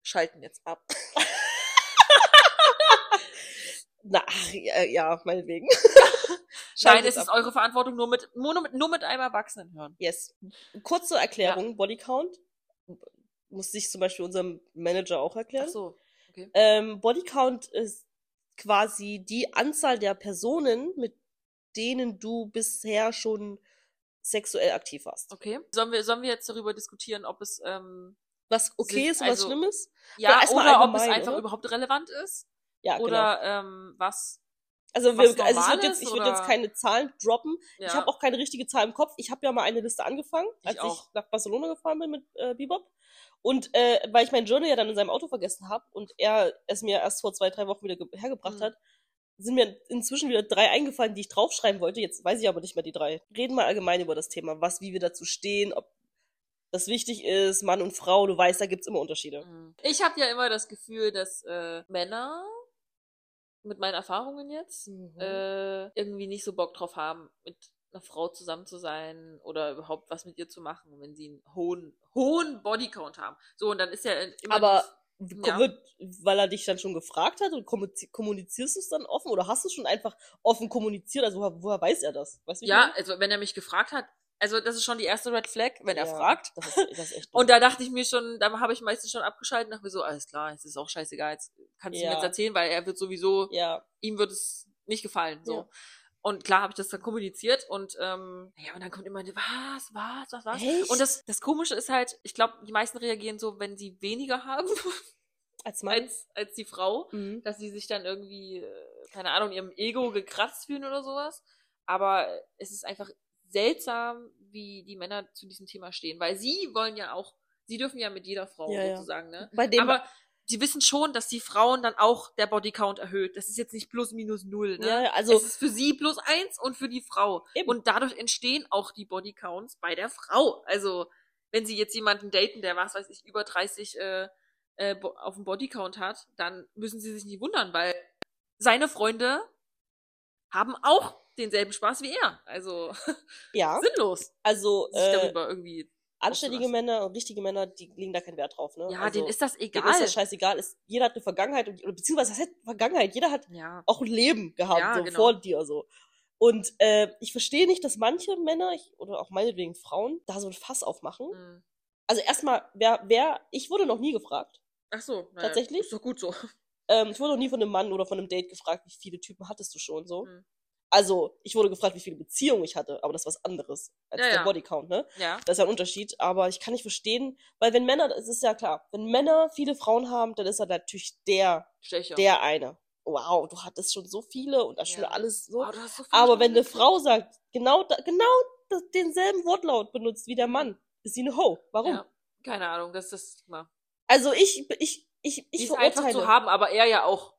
schalten jetzt ab. na, ach, ja, ja, meinetwegen. Nein, Schaltet es ist ab. eure Verantwortung, nur mit, nur mit, nur mit einem Erwachsenen hören. Yes. Kurze Erklärung, Bodycount. Muss sich zum Beispiel unserem Manager auch erklären. Ach so. Okay. Ähm, Bodycount ist quasi die Anzahl der Personen, mit denen du bisher schon sexuell aktiv warst. Okay. Sollen wir, sollen wir jetzt darüber diskutieren, ob es, ähm, Was okay Sind- ist was also- schlimm ist? ja, erstmal oder ob es einfach oder? überhaupt relevant ist? Ja, genau. oder, ähm, was? Also, wir, also ich würde jetzt, ich würd jetzt oder? keine Zahlen droppen. Ja. Ich habe auch keine richtige Zahl im Kopf. Ich habe ja mal eine Liste angefangen, Ich als ich auch. nach Barcelona gefahren bin mit äh, Bebop. Und äh, weil ich mein Journal ja dann in seinem Auto vergessen habe und er es mir erst vor zwei, drei Wochen wieder ge- hergebracht Mhm. hat, sind mir inzwischen wieder drei eingefallen, die ich draufschreiben wollte. Jetzt weiß ich aber nicht mehr die drei. Reden wir allgemein über das Thema, was, wie wir dazu stehen, ob das wichtig ist, Mann und Frau, du weißt, da gibt's immer Unterschiede. Mhm. Ich habe ja immer das Gefühl, dass äh, Männer mit meinen Erfahrungen jetzt Mhm. äh, irgendwie nicht so Bock drauf haben, mit einer Frau zusammen zu sein oder überhaupt was mit ihr zu machen, wenn sie einen hohen, hohen Bodycount haben. So, und dann ist ja immer. Aber ja. wird, weil er dich dann schon gefragt hat und kommuniz- kommunizierst du es dann offen oder hast du es schon einfach offen kommuniziert? Also woher, woher weiß er das? Weißt du, ja, also wenn er mich gefragt hat, also das ist schon die erste Red Flag, wenn er Ja, fragt. Das ist, das ist Und da dachte ich mir schon, da habe ich meistens schon abgeschaltet und dachte mir so, alles klar, es ist auch scheißegal, jetzt kannst du ihm Ja. jetzt erzählen, weil er wird sowieso, ja, ihm wird es nicht gefallen. So. Und klar habe ich das dann kommuniziert und ähm, ja, und dann kommt immer, was, was, was, was? Echt? Und das, das Komische ist halt, ich glaube, die meisten reagieren so, wenn sie weniger haben als Mann. als, als die Frau, Mhm. dass sie sich dann irgendwie, äh, keine Ahnung, ihrem Ego gekratzt fühlen oder sowas. Aber es ist einfach seltsam, wie die Männer zu diesem Thema stehen, weil sie wollen ja auch, sie dürfen ja mit jeder Frau ja. sozusagen, ne? Bei dem, Aber sie wissen schon, dass die Frauen dann auch der Bodycount erhöht. Das ist jetzt nicht plus minus null, ne? ja, also es ist für sie plus eins und für die Frau. Eben. Und dadurch entstehen auch die Bodycounts bei der Frau. Also, wenn sie jetzt jemanden daten, der, was weiß ich, über 30 äh, äh, auf dem Bodycount hat, dann müssen sie sich nicht wundern, weil seine Freunde haben auch denselben Spaß wie er. Also, ja, sinnlos, also sich äh, darüber irgendwie. Anständige. Männer und richtige Männer, die legen da keinen Wert drauf, ne? Ja, also, denen ist das denen egal. ist das scheißegal. Ist, jeder hat eine Vergangenheit und, oder beziehungsweise was heißt Vergangenheit? Jeder hat ja. auch ein Leben gehabt, Ja, so genau. vor dir so. Und äh, ich verstehe nicht, dass manche Männer ich, oder auch meinetwegen Frauen da so ein Fass aufmachen. Mhm. Also erstmal, wer, wer, ich wurde noch nie gefragt. Ach so. naja, Tatsächlich? Ist doch gut so. Ähm, ich wurde noch nie von einem Mann oder von einem Date gefragt, wie viele Typen hattest du schon so. Mhm. Also, ich wurde gefragt, wie viele Beziehungen ich hatte, aber das ist was anderes als Ja, der ja. Bodycount, ne? Ja. Das ist ja ein Unterschied, aber ich kann nicht verstehen, weil wenn Männer, es ist ja klar, wenn Männer viele Frauen haben, dann ist er natürlich der, Stecher. der eine. Wow, du hattest schon so viele und das schon Ja. alles so. Oh, du hast so viel Aber wenn eine schon Frau sagt, genau, da, genau das, denselben Wortlaut benutzt wie der Mann, ist sie eine Ho. Warum? Ja. Keine Ahnung, das ist das Thema. Also ich, ich, ich, Die ich ist einfach verurteile. zu haben, aber er ja auch.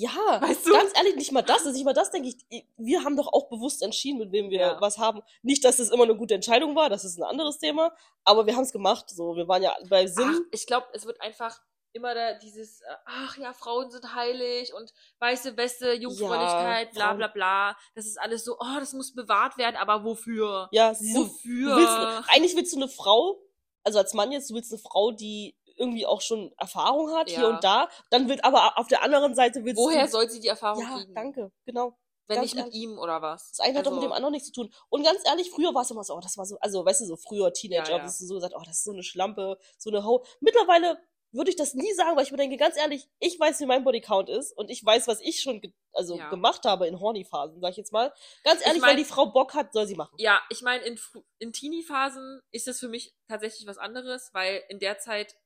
Ja, Weißt du? ganz ehrlich, nicht mal das. Also nicht mal das, denke ich. Wir haben doch auch bewusst entschieden, mit wem wir Ja. was haben. Nicht, dass es immer eine gute Entscheidung war, das ist ein anderes Thema. Aber wir haben es gemacht. So, wir waren ja bei Ach, Sinn. ich glaube, es wird einfach immer da dieses, äh, ach ja, Frauen sind heilig und weiße Weste, Jungfräulichkeit, bla Frauen- bla bla. Das ist alles so, oh, das muss bewahrt werden, aber wofür? Ja, Wofür? willst, eigentlich willst du eine Frau, also als Mann jetzt, du willst eine Frau, die irgendwie auch schon Erfahrung hat, hier Ja. und da. Dann wird aber auf der anderen Seite willst Woher soll sie die Erfahrung Ja, kriegen? danke, genau. Wenn ganz nicht mit ehrlich. ihm oder was? Das eine hat doch mit Also, dem anderen nichts zu tun. Und ganz ehrlich, früher war es immer so, oh, das war so, also weißt du, so früher Teenager, Ja, ja. hast du so gesagt, oh, das ist so eine Schlampe, so eine Ho. Mittlerweile würde ich das nie sagen, weil ich mir denke, ganz ehrlich, ich weiß, wie mein Bodycount ist und ich weiß, was ich schon ge also Ja. gemacht habe in Horny-Phasen, sag ich jetzt mal. Ganz ehrlich, mein- wenn die Frau Bock hat, soll sie machen. Ja, ich meine, in, in Teenie-Phasen ist das für mich tatsächlich was anderes, weil in der Zeit,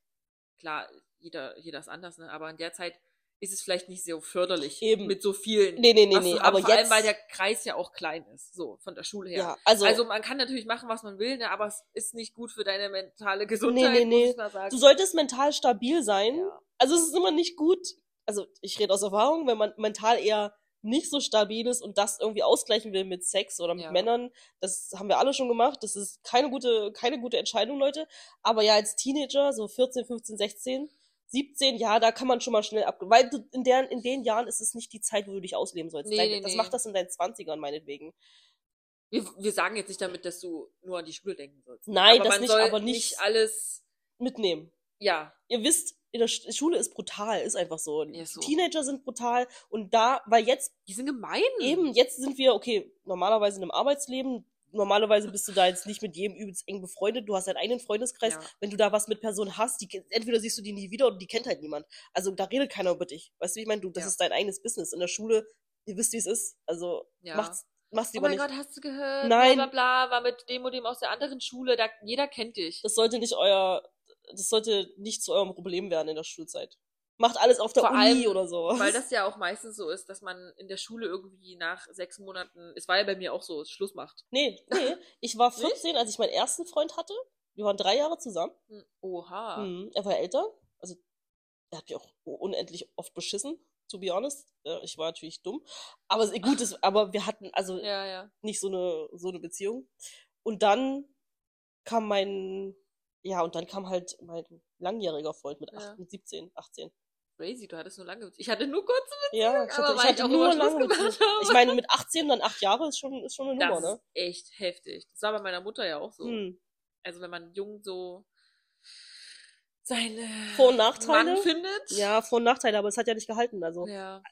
klar, jeder, jeder ist anders, ne? aber in der Zeit ist es vielleicht nicht so förderlich Eben. mit so vielen. Nee, nee, nee, nee, aber vor allem, jetzt- weil der Kreis ja auch klein ist, so von der Schule her. Ja, also, Also man kann natürlich machen, was man will, ne, aber es ist nicht gut für deine mentale Gesundheit, nee, nee. sagen. du solltest mental stabil sein. ja. Also es ist immer nicht gut, also ich rede aus Erfahrung, wenn man mental eher nicht so stabil ist und das irgendwie ausgleichen will mit Sex oder mit Ja. Männern, das haben wir alle schon gemacht. Das ist keine gute, keine gute Entscheidung, Leute. Aber ja, als Teenager, so 14, 15, 16, 17, ja, da kann man schon mal schnell ab, weil du, in, der, in den Jahren ist es nicht die Zeit, wo du dich ausleben sollst. Nee, Dein, nee, das nee. macht das in deinen 20ern meinetwegen. Wir, wir sagen jetzt nicht damit, dass du nur an die Schule denken sollst. Nein, aber das nicht, soll aber nicht- nicht alles, Mitnehmen. ja, Ihr wisst, in der Sch- Schule ist brutal, ist einfach so. Ist so. Teenager sind brutal und da, weil jetzt die sind gemein. Eben, jetzt sind wir, okay, normalerweise in einem Arbeitsleben. Normalerweise bist du da jetzt nicht mit jedem übelst eng befreundet. Du hast deinen eigenen Freundeskreis. Ja. Wenn du da was mit Personen hast, die, entweder siehst du die nie wieder oder die kennt halt niemand. Also da redet keiner über dich. Weißt du, wie ich meine? Du, das Ja. ist dein eigenes Business. In der Schule, ihr wisst, wie es ist. Also Ja. macht's, mach's Oh mein nicht. Gott, hast du gehört? Nein. Bla bla bla, war mit dem und dem aus der anderen Schule, da jeder kennt dich. Das sollte nicht euer, das sollte nicht zu eurem Problem werden in der Schulzeit. Macht alles auf der Vor Uni allem, oder so. Weil das ja auch meistens so ist, dass man in der Schule irgendwie nach sechs Monaten, es war ja bei mir auch so, Schluss macht. nee, nee. Ich war Nicht? 14, als ich meinen ersten Freund hatte. Wir waren drei Jahre zusammen. Hm, Oha. Mhm. Er war älter. Also, er hat mich auch unendlich oft beschissen, to be honest. Äh, Ich war natürlich dumm. Aber gut, es, aber wir hatten also Ja, ja. nicht so eine, so eine Beziehung. Und dann kam mein, ja, und dann kam halt mein langjähriger Freund mit, Ja. acht, mit 17, 18. Crazy, du hattest nur lange Beziehungen. Ich hatte nur kurze Ja, ich aber hatte, ich weil hatte ich auch nur lange Beziehungen. Ich meine, mit 18 dann 8 Jahre ist schon, ist schon eine Das Nummer, ne? ist echt heftig. Das war bei meiner Mutter ja auch so. Hm. Also wenn man jung so seine Vor- und Nachteile? Mann findet. Ja, Vor- und Nachteile, aber es hat ja nicht gehalten. Also, Ja.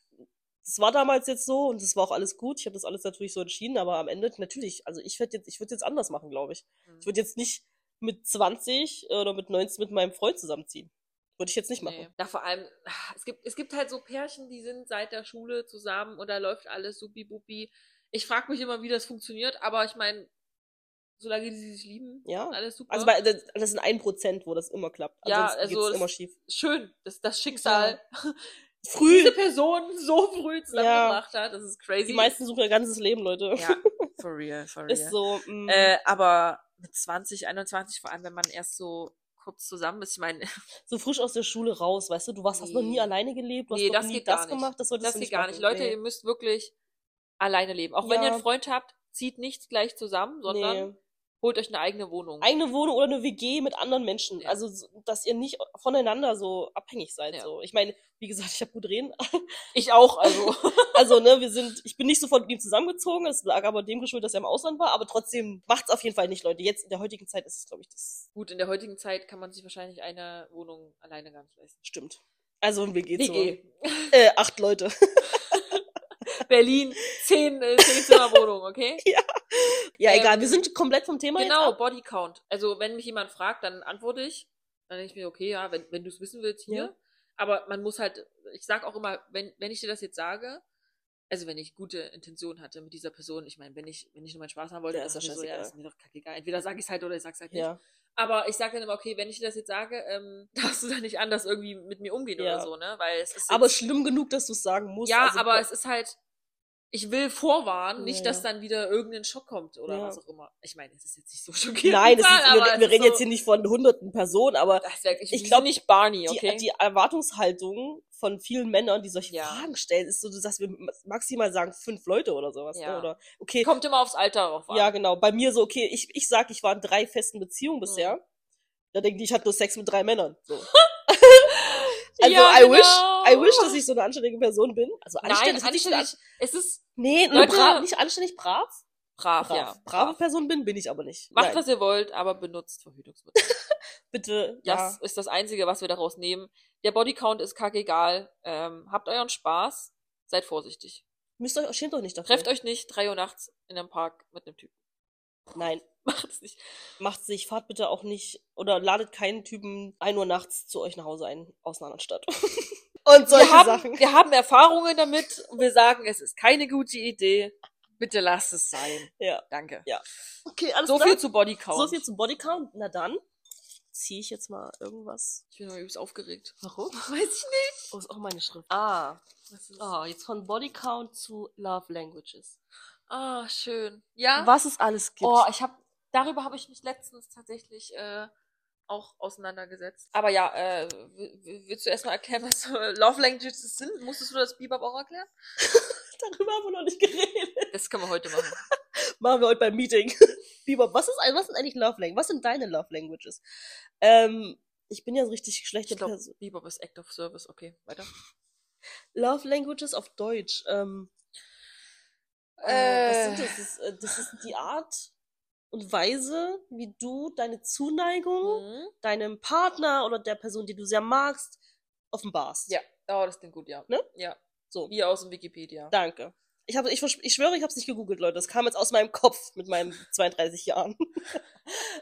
das war damals jetzt so und es war auch alles gut. Ich habe das alles natürlich so entschieden, aber am Ende natürlich, also ich würde jetzt, ich würde jetzt anders machen, glaube ich. Hm. Ich würde jetzt nicht mit 20 oder mit 19 mit meinem Freund zusammenziehen. Würde ich jetzt nicht machen. Nee. Ja, vor allem, es gibt, es gibt halt so Pärchen, die sind seit der Schule zusammen und da läuft alles supi-bupi. Ich frage mich immer, wie das funktioniert, aber ich meine, solange die sich lieben, Ja. alles super. Also bei, das das sind ein Prozent, wo das immer klappt. Ja, Ansonsten also immer schief. Schön, dass das Schicksal Früh. diese Person so früh zusammengebracht hat. Das ist crazy. Die meisten suchen ihr ganzes Leben, Leute. Ja, for real, for real. Ist so. mm, Äh, aber mit 20, 21, vor allem wenn man erst so kurz zusammen ist, ich meine, so frisch aus der Schule raus, weißt du? Du warst, hast noch nie Nee. alleine gelebt, du Nee, hast noch das nie geht das gar nicht. gemacht, das solltest das du geht nicht gar machen. nicht. Leute, Nee. ihr müsst wirklich alleine leben. Auch wenn ihr Ja. einen Freund habt, zieht nicht gleich zusammen, sondern Nee. Holt euch eine eigene Wohnung. Eigene Wohnung oder eine WG mit anderen Menschen. Ja. Also, so, dass ihr nicht voneinander so abhängig seid. Ja. So. Ich meine, wie gesagt, ich habe gut reden. ich auch, also. Also, ne, wir sind, ich bin nicht sofort mit ihm zusammengezogen, es lag aber dem geschuldet, dass er im Ausland war, aber trotzdem macht's auf jeden Fall nicht, Leute. Jetzt in der heutigen Zeit ist es, glaube ich, das Gut, in der heutigen Zeit kann man sich wahrscheinlich eine Wohnung alleine gar nicht leisten. stimmt. Also ein WG, WG. Äh, acht Leute. Berlin, zehn, äh, zehn Zimmer Wohnung, okay? ja, Ähm, egal, wir sind komplett vom Thema Genau, jetzt ab. Bodycount. Also wenn mich jemand fragt, dann antworte ich. Dann denke ich mir, okay, ja, wenn, wenn du es wissen willst, hier. Ja. Aber man muss halt, ich sag auch immer, wenn, wenn ich dir das jetzt sage, also wenn ich gute Intention hatte mit dieser Person, ich meine, wenn ich, wenn ich nur meinen Spaß haben wollte, Ja, ist ja mir so, ja, ist mir doch kackegal. Entweder sage ich es halt oder ich sag's halt nicht. Ja. Aber ich sage dann immer, okay, wenn ich dir das jetzt sage, ähm, darfst du dann nicht anders irgendwie mit mir umgehen Ja. oder so, ne? Weil es ist Aber schlimm genug, dass du es sagen musst. ja, also, aber es ist halt, ich will vorwarnen, nicht, Ja, dass ja. dann wieder irgendein Schock kommt oder Ja. was auch immer. Ich meine, es ist jetzt nicht so schockierend. Nein, ist, wir, wir reden so, jetzt hier nicht von hunderten Personen, aber Das wär, ich Ich ich glaub, glaube nicht Barney, die, okay? die Erwartungshaltung von vielen Männern, die solche Ja. Fragen stellen, ist so, dass wir maximal sagen fünf Leute oder sowas. Ja. Ne? Oder okay, Kommt immer aufs Alter drauf an. ja genau. Bei mir so okay, ich ich sag, ich war in drei festen Beziehungen bisher. Mhm. Da denken die, ich hatte nur Sex mit drei Männern. So. Also Ja, I wish, genau. I wish, dass ich so eine anständige Person bin. Also Nein, anständig, nicht anständig. Es ist Nee, Leute- brav, nicht anständig brav. brav, Brav. ja. Brave Person bin, bin ich aber nicht. Macht, Nein, was ihr wollt, aber benutzt Verhütungsmittel. bitte. Das Ja. ist das Einzige, was wir daraus nehmen. Der Bodycount ist kackegal. Ähm, habt euren Spaß. Seid vorsichtig. Müsst euch, schämt euch nicht dafür. Trefft euch nicht drei Uhr nachts in einem Park mit einem Typen. Nein, Macht es nicht. macht sich, fahrt bitte auch nicht oder ladet keinen Typen ein Uhr nachts zu euch nach Hause ein aus einer anderen Stadt. Und solche wir haben, Sachen. Wir haben Erfahrungen damit und wir sagen, es ist keine gute Idee. Bitte lasst es sein. Ja. Danke. Okay, alles So klar. viel zu Bodycount. so viel zum Bodycount. Na dann ziehe ich jetzt mal irgendwas. Ich bin mal übelst aufgeregt. Warum? Weiß ich nicht. Oh, ist auch meine Schrift. Ah. Ah, jetzt von Bodycount zu Love Languages. Ah, schön. Ja? Was es alles gibt. Oh, ich habe darüber habe ich mich letztens tatsächlich äh, auch auseinandergesetzt. Aber ja, äh, willst du erstmal erklären, was Love Languages sind? Musstest du das Bebop auch erklären? Darüber haben wir noch nicht geredet. Das können wir heute machen. Machen wir heute beim Meeting. Bieber, was ist was sind eigentlich Love Languages? Was sind deine Love Languages? Ähm, ich bin ja so richtig schlechte Person. Bebop ist Act of Service. Okay, weiter. Love Languages auf Deutsch. Ähm, äh, was sind das? Das ist, äh, das ist die Art und Weise, wie du deine Zuneigung Mhm. deinem Partner oder der Person, die du sehr magst, offenbarst. Ja, oh, das klingt gut, ja. Ne? Ja, So, wie aus dem Wikipedia. danke. Ich, hab, ich, ich schwöre, ich habe es nicht gegoogelt, Leute. Das kam jetzt aus meinem Kopf mit meinen 32 Jahren.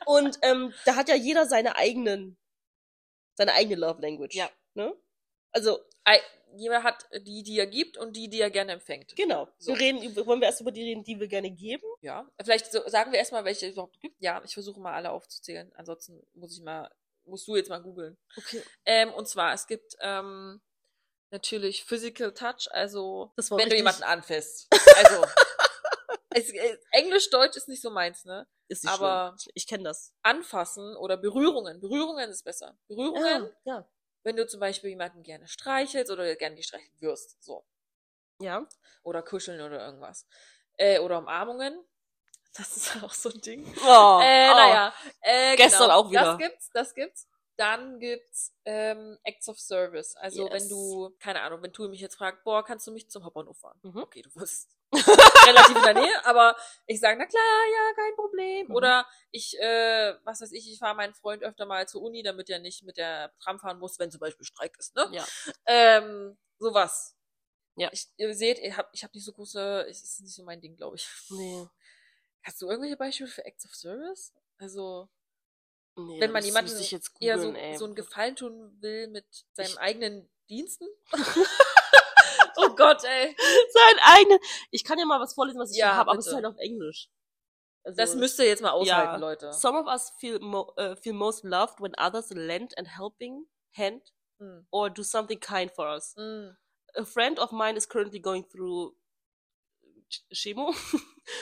Und ähm, da hat ja jeder seine eigenen, seine eigene Love Language. Ja. Ne? Also, Ei, Jeder hat die, die er gibt und die, die er gerne empfängt. genau. So. Wir reden, wollen wir erst über die reden, die wir gerne geben? Ja. Vielleicht so, sagen wir erstmal, welche es überhaupt gibt. Ja, ich versuche mal alle aufzuzählen. Ansonsten muss ich mal, musst du jetzt mal googeln. Okay. Ähm, und zwar, es gibt ähm, natürlich Physical Touch, also wenn du richtig- jemanden anfasst. Also, es, äh, Englisch-Deutsch ist nicht so meins, ne? Ist nicht Aber- schlimm. Ich kenne das. Anfassen oder Berührungen. Berührungen ist besser. Berührungen, ja. Wenn du zum Beispiel jemanden gerne streichelst oder gerne gestreichelt wirst. So. Ja. Oder kuscheln oder irgendwas. Äh, oder Umarmungen. Das ist auch so ein Ding. Oh, äh, oh. naja. Äh, Gestern genau. auch wieder. Das gibt's, das gibt's. Dann gibt's ähm, Acts of Service. Also Yes. wenn du, keine Ahnung, wenn du mich jetzt fragst, boah, kannst du mich zum Hauptbahnhof fahren? Mhm. Okay, du wirst relativ in der Nähe, aber ich sage, na klar, ja, kein Problem. Mhm. Oder ich, äh, was weiß ich, ich fahre meinen Freund öfter mal zur Uni, damit er nicht mit der Tram fahren muss, wenn zum Beispiel Streik ist, ne? Ja. Ähm, sowas. Ja. Ich, ihr seht, ich habe ich hab nicht so große, es ist nicht so mein Ding, glaube ich. Nee. Hast du irgendwelche Beispiele für Acts of Service? Also, nee wenn man jemanden jetzt eher so, ey. so einen Gefallen tun will mit seinem Ich- eigenen Diensten? oh Gott, ey. Sein eigene. Ich kann ja mal was vorlesen, was ich Ja, hier habe, aber es ist halt auf Englisch. Also, Das müsst ihr jetzt mal aushalten, ja. Leute. Some of us feel, mo uh, feel most loved when others lend and helping hand Mm. or do something kind for us. Mm. A friend of mine is currently going through chemo,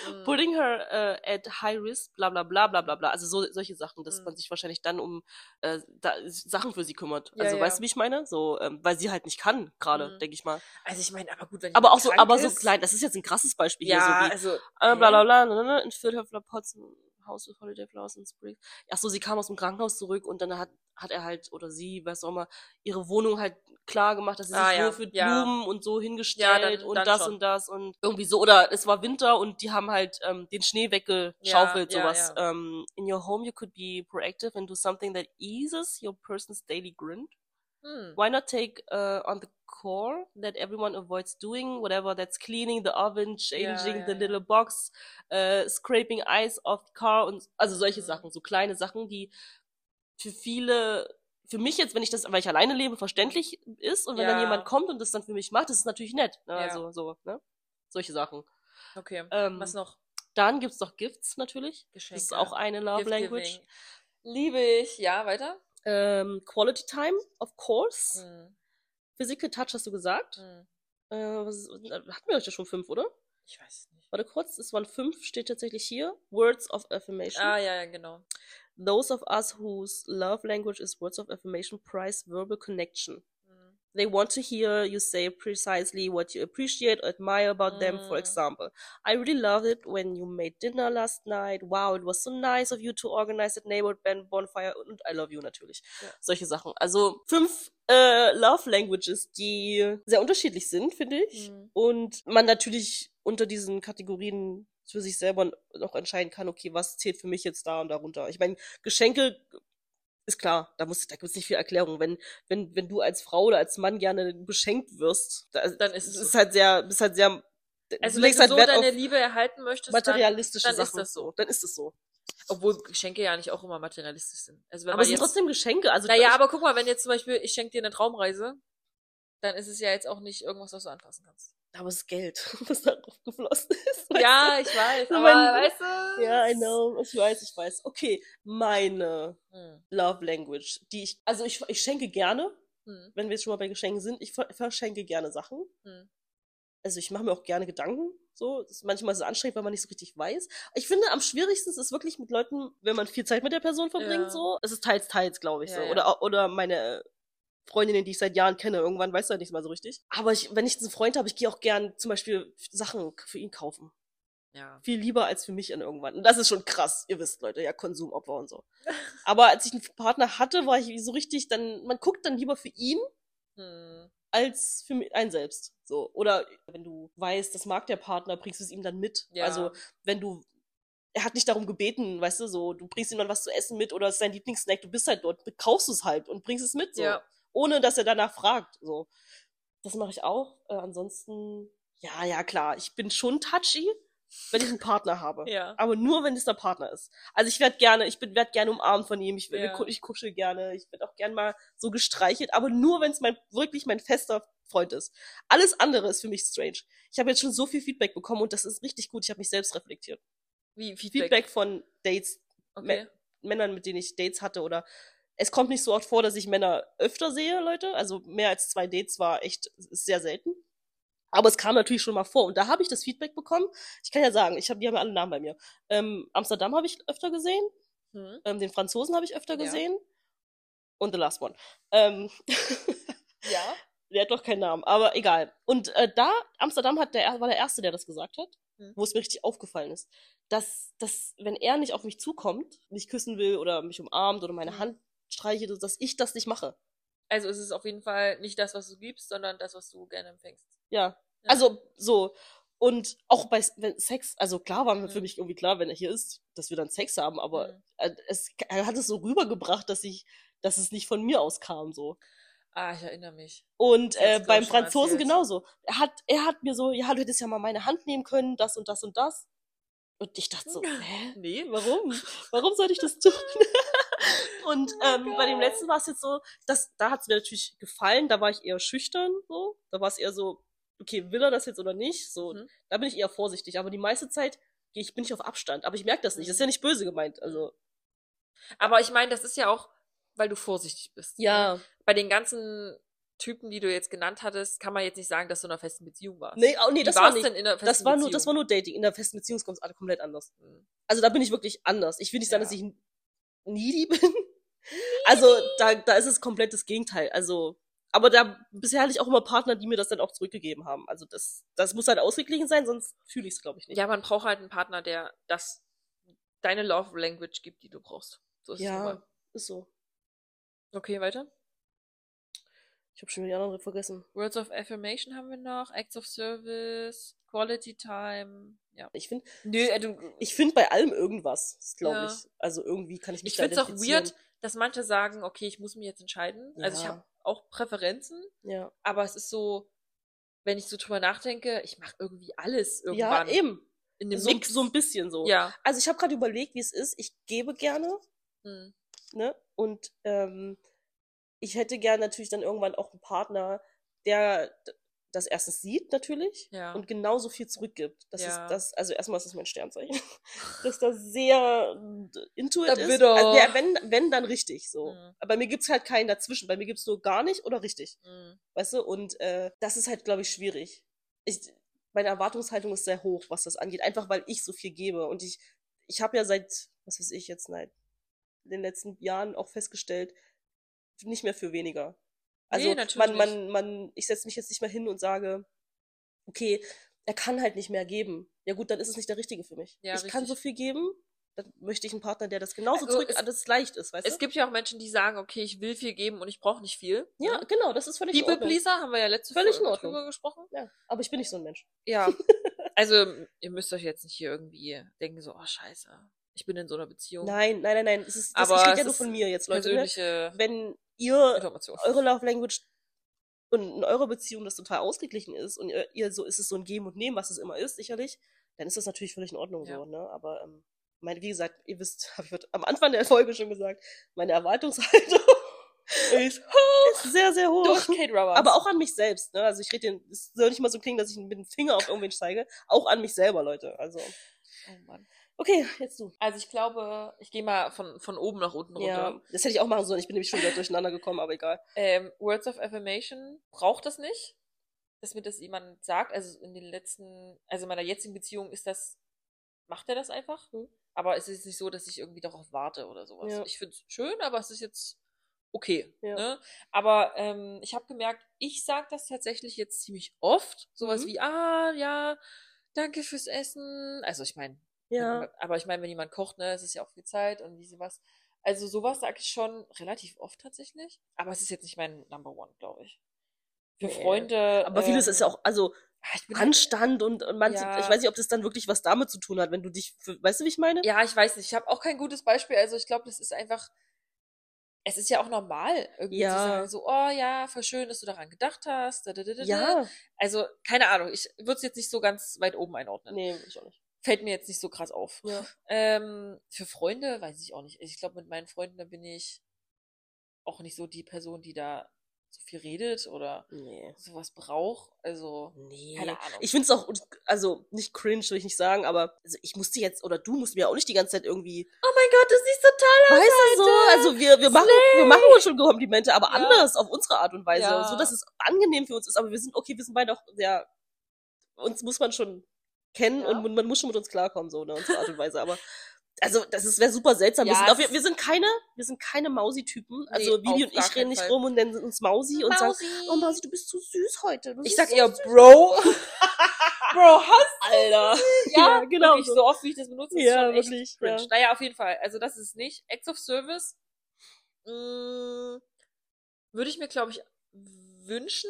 Mm. putting her uh, at high risk, bla bla bla bla bla bla. Also so, solche Sachen, dass Mhm. man sich wahrscheinlich dann um äh, da, Sachen für sie kümmert. Ja, Also ja. weißt du, wie ich meine? So, ähm, weil sie halt nicht kann, gerade, Mhm. denke ich mal. Also ich meine, aber gut, wenn Aber auch so, aber so ist, klein, das ist jetzt ein krasses Beispiel Ja, hier, so wie also. äh, hä? bla bla bla, ne, ne, in Philadelphia Potts House with Holiday Flowers and Spring. Ach so, sie kam aus dem Krankenhaus zurück und dann hat, hat er halt, oder sie, was auch immer, ihre Wohnung halt klar gemacht, dass sie Ah, sich ja, nur für ja. Blumen und so hingestellt Ja, dann- und dann das schon. und das und irgendwie so. Oder es war Winter und die haben halt ähm, den Schnee weggeschaufelt, sowas. ja. Ähm, in your home you could be proactive and do something that eases your person's daily grind. Hm. Why not take uh, on the core that everyone avoids doing, whatever that's cleaning the oven, changing ja, the ja. little box, uh, scraping ice off the car und also solche Mhm. Sachen, so kleine Sachen, die für viele, für mich jetzt, wenn ich das, weil ich alleine lebe, verständlich ist und wenn dann Ja. jemand kommt und das dann für mich macht, das ist natürlich nett. Ne? Ja. Also so, ne? Solche Sachen. Okay. Ähm, Was noch? Dann gibt's noch Gifts natürlich. Geschenke. Das ist auch eine Love Gift Language. Giving. Liebe ich. Ja, weiter? Ähm, Quality Time, of course. Hm. Physical Touch hast du gesagt. Hm. Äh, was hatten wir euch ja schon fünf, oder? Ich weiß nicht. Warte kurz, es waren fünf, steht tatsächlich hier. Words of Affirmation. Ah, ja, ja, genau. Those of us whose love language is words of affirmation prize verbal connection. They want to hear you say precisely what you appreciate or admire about them, for Mm. example. I really loved it when you made dinner last night. Wow, it was so nice of you to organize that neighborhood band bonfire. Und I love you natürlich. Ja. Solche Sachen. Also fünf äh, Love Languages, die sehr unterschiedlich sind, finde ich. Mhm. Und man natürlich unter diesen Kategorien für sich selber noch entscheiden kann, okay, was zählt für mich jetzt da und darunter. Ich meine, Geschenke ist klar, da muss, da gibt es nicht viel Erklärung. Wenn, wenn, wenn du als Frau oder als Mann gerne beschenkt wirst, da, Dann ist es so. ist halt sehr, ist halt sehr, Also, wenn du halt so Wert deine Liebe erhalten möchtest, materialistische dann, dann Sachen. ist das so. Dann ist es so. Obwohl Geschenke ja nicht auch immer materialistisch sind. Also wenn Aber es sind trotzdem Geschenke. Also naja, aber guck mal, wenn jetzt zum Beispiel, ich schenke dir eine Traumreise, dann ist es ja jetzt auch nicht irgendwas, was du anfassen kannst. Aber es ist Geld, was darauf geflossen ist. weißt Ja, ich weiß, So aber mein- weißt du? du? Ja, I know. Ich weiß, ich weiß. Okay, meine Hm. Love Language, die ich, also ich, ich schenke gerne, Hm. wenn wir jetzt schon mal bei Geschenken sind, ich ver- verschenke gerne Sachen. Hm. Also ich mache mir auch gerne Gedanken. So, das ist manchmal so anstrengend, weil man nicht so richtig weiß. Ich finde, am schwierigsten ist es wirklich mit Leuten, wenn man viel Zeit mit der Person verbringt, Ja. so. Es ist teils, teils, glaube ich, Ja, so. Oder, oder meine Freundinnen, die ich seit Jahren kenne. Irgendwann weiß er nicht mal so richtig. Aber ich, wenn ich einen Freund habe, ich gehe auch gern zum Beispiel Sachen für ihn kaufen. Ja. Viel lieber als für mich an irgendwann. Und das ist schon krass. Ihr wisst, Leute, ja, Konsumopfer und so. Aber als ich einen Partner hatte, war ich so richtig, dann, man guckt dann lieber für ihn, Hm. als für einen selbst. So. Oder wenn du weißt, das mag der Partner, bringst du es ihm dann mit. Ja. Also, wenn du, er hat nicht darum gebeten, weißt du, so, du bringst ihm dann was zu essen mit oder es ist dein Lieblingssnack, du bist halt dort, kaufst es halt und bringst es mit, so. Ja. Ohne, dass er danach fragt, so. Das mache ich auch. Äh, ansonsten, ja, ja, klar, ich bin schon touchy, wenn ich einen Partner habe. Ja. Aber nur, wenn es der Partner ist. Also ich werde gerne, ich bin werd gerne umarmt von ihm, ich, ja. ich kuschel gerne, ich werde auch gerne mal so gestreichelt, aber nur, wenn es mein wirklich mein fester Freund ist. Alles andere ist für mich strange. Ich habe jetzt schon so viel Feedback bekommen und das ist richtig gut. Ich habe mich selbst reflektiert. Wie Feedback? Feedback von Dates, Okay. Männern, mit denen ich Dates hatte oder es kommt nicht so oft vor, dass ich Männer öfter sehe, Leute. Also mehr als zwei Dates war echt sehr selten. Aber es kam natürlich schon mal vor und da habe ich das Feedback bekommen. Ich kann ja sagen, ich habe die haben ja alle Namen bei mir. Ähm, Amsterdam habe ich öfter gesehen, Hm. ähm, den Franzosen habe ich öfter Ja. gesehen und the last one. Ähm, Ja. der hat doch keinen Namen, aber egal. Und äh, da, Amsterdam hat der, war der Erste, der das gesagt hat, Hm. wo es mir richtig aufgefallen ist, dass, dass, wenn er nicht auf mich zukommt, mich küssen will oder mich umarmt oder meine Hm. Hand streiche, dass ich das nicht mache. Also es ist auf jeden Fall nicht das, was du gibst, sondern das, was du gerne empfängst. Ja. Ja. Also so. Und auch bei Sex, also klar war mir für Mhm. mich irgendwie klar, wenn er hier ist, dass wir dann Sex haben, aber Mhm. äh, es, er hat es so rübergebracht, dass ich, dass es nicht von mir aus kam, so. Ah, ich erinnere mich. Und äh, beim Franzosen erzählt. genauso. Er hat, er hat mir so, ja, du hättest ja mal meine Hand nehmen können, das und das und das. Und ich dachte so, hä? Nee. Warum? Warum sollte ich das tun? Und Oh ähm, bei dem letzten war es jetzt so, dass da hat es mir natürlich gefallen, da war ich eher schüchtern, so. Da war es eher so, okay, will er das jetzt oder nicht? So, Mhm. da bin ich eher vorsichtig. Aber die meiste Zeit ich, bin ich auf Abstand. Aber ich merke das nicht. Das ist ja nicht böse gemeint. Also. Aber ich meine, das ist ja auch, weil du vorsichtig bist. ne? Ja. Bei den ganzen Typen, die du jetzt genannt hattest, kann man jetzt nicht sagen, dass du in einer festen Beziehung warst. Nee, oh, nee, Wie das war nicht. denn in einer festen Das war nur, Beziehung? das war nur Dating. In der festen Beziehung kommt es komplett anders. Hm. Also da bin ich wirklich anders. Ich will nicht sagen, Ja. dass ich needy bin. Also da, da ist es komplett das Gegenteil. Also, aber da bisher hatte ich auch immer Partner, die mir das dann auch zurückgegeben haben. Also das, das muss halt ausgeglichen sein, sonst fühle ich es, glaube ich, nicht. Ja, man braucht halt einen Partner, der das deine Love Language gibt, die du brauchst. So ist es ja mal. ist so. Okay, weiter. Ich habe schon wieder die anderen vergessen. Words of Affirmation haben wir noch, Acts of Service, Quality Time. Ja. Ich finde, äh, ich finde bei allem irgendwas, glaube Ja. ich. Also irgendwie kann ich mich ich finde es auch weird, dass manche sagen, okay, ich muss mich jetzt entscheiden. Also ich Ja. habe auch Präferenzen, Ja. aber es ist so, wenn ich so drüber nachdenke, ich mache irgendwie alles Ja, irgendwann eben. in dem So, Mix. so ein bisschen so. ja. Also ich habe gerade überlegt, wie es ist. Ich gebe gerne, Hm. ne? Und ähm, ich hätte gerne natürlich dann irgendwann auch einen Partner, der das erstens sieht natürlich Ja. und genauso viel zurückgibt. Das Ja. ist das, also erstmal ist das mein Sternzeichen. dass das sehr äh, intuit Der ist. Also, ja, wenn, wenn, dann richtig so. Mhm. Aber bei mir gibt's halt keinen dazwischen. Bei mir gibt's nur gar nicht oder richtig. Hm. Weißt du? Und äh, das ist halt, glaube ich, schwierig. Ich, meine Erwartungshaltung ist sehr hoch, was das angeht. Einfach weil ich so viel gebe. Und ich, ich habe ja seit, was weiß ich jetzt, nein, in den letzten Jahren auch festgestellt, nicht mehr für weniger. Also Nee, man, man, man, ich setze mich jetzt nicht mehr hin und sage, okay, er kann halt nicht mehr geben. Ja gut, dann ist es nicht der Richtige für mich. Ja, ich kann richtig. so viel geben, dann möchte ich einen Partner, der das genauso Also zurück, es- das leicht ist, weißt Es du? gibt ja auch Menschen, die sagen, okay, ich will viel geben und ich brauche nicht viel. Ja, ne? genau, das ist völlig in People Ordnung. Pleaser haben wir ja letzte Völlig Folge in drüber gesprochen. Ja, aber ich bin nicht so ein Mensch. Ja. Also, ihr müsst euch jetzt nicht hier irgendwie denken, so, oh, scheiße, ich bin in so einer Beziehung. Nein, nein, nein, nein. Es ist, das, Aber ich rede es ja nur von mir jetzt, Leute. Ne? Persönliche Wenn ihr eure Love Language und in eurer Beziehung das total ausgeglichen ist und ihr, ihr so ist es so ein Geben und Nehmen, was es immer ist, sicherlich, dann ist das natürlich völlig in Ordnung Ja. so, ne? Aber ähm, meine, wie gesagt, ihr wisst, habe ich am Anfang der Folge schon gesagt, meine Erwartungshaltung Ist ist sehr, sehr hoch. durch Kate Roberts. Aber auch an mich selbst, ne? Also ich rede, den- es soll nicht mal so klingen, dass ich mit dem Finger auf irgendwen zeige. Auch an mich selber, Leute. Also, Oh Mann. Okay, jetzt du. Also ich glaube, ich gehe mal von, von oben nach unten runter. Ja, das hätte ich auch machen sollen. Ich bin nämlich schon wieder durcheinander gekommen, aber egal. Ähm, Words of Affirmation braucht das nicht, dass mir das jemand sagt. Also in den letzten, also in meiner jetzigen Beziehung ist das, macht er das einfach. Mhm. Aber es ist nicht so, dass ich irgendwie darauf warte oder sowas. Ja. Ich finde es schön, aber es ist jetzt okay. Ja. Ne? Aber ähm, ich habe gemerkt, ich sage das tatsächlich jetzt ziemlich oft. Sowas Mhm. wie, ah, ja, danke fürs Essen. Also ich meine, Ja. aber ich meine, wenn jemand kocht, ne, es ist ja auch viel Zeit und wie sie was. Also sowas sage ich schon relativ oft tatsächlich. Aber es ist jetzt nicht mein Number One, glaube ich. Für Nee. Freunde. Aber vieles ist ja ähm, auch, also ah, halt- Anstand und, und manche, Ja. ich weiß nicht, ob das dann wirklich was damit zu tun hat, wenn du dich, für, weißt du, wie ich meine? Ja, ich weiß nicht. Ich habe auch kein gutes Beispiel. Also ich glaube, das ist einfach. Es ist ja auch normal, irgendwie Ja. zu sagen, so, oh ja, voll schön, dass du daran gedacht hast. da, da, da. Ja. Also, keine Ahnung, ich würde es jetzt nicht so ganz weit oben einordnen. Nee, ich auch nicht. Fällt mir jetzt nicht so krass auf. Ja. Ähm, für Freunde weiß ich auch nicht. Ich glaube, mit meinen Freunden, da bin ich auch nicht so die Person, die da so viel redet oder Nee. sowas braucht. Also, Nee. keine Ahnung. Ich finde es auch, also nicht cringe, will ich nicht sagen, aber also ich musste jetzt, oder du musst mir auch nicht die ganze Zeit irgendwie, oh mein Gott, das siehst total weißt du so, also wir, wir machen, wir machen uns schon Komplimente, aber Ja. anders, auf unsere Art und Weise, Ja. so dass es angenehm für uns ist, aber wir sind, okay, wir sind beide auch sehr, uns muss man schon kennen Ja. und man muss schon mit uns klarkommen, so, ne, unsere Art und Weise, aber also das ist wäre super seltsam. wir, Ja, sind auf, es- wir, wir sind keine, wir sind keine Mausi-Typen. Also Nee, Vivi und ich reden keinen nicht Fall. rum und nennen uns Mausi, und sagen, oh Mausi, du bist zu süß heute. Du Ich sag so eher süß Bro. Bro, hast Alter. Ja, Ja, genau Wirklich, so. so oft, wie ich das benutze, ist Ja, schon echt wirklich, cringe. ja. Naja, auf jeden Fall. Also das ist nicht Acts of Service. Mm, würde ich mir, glaube ich, wünschen,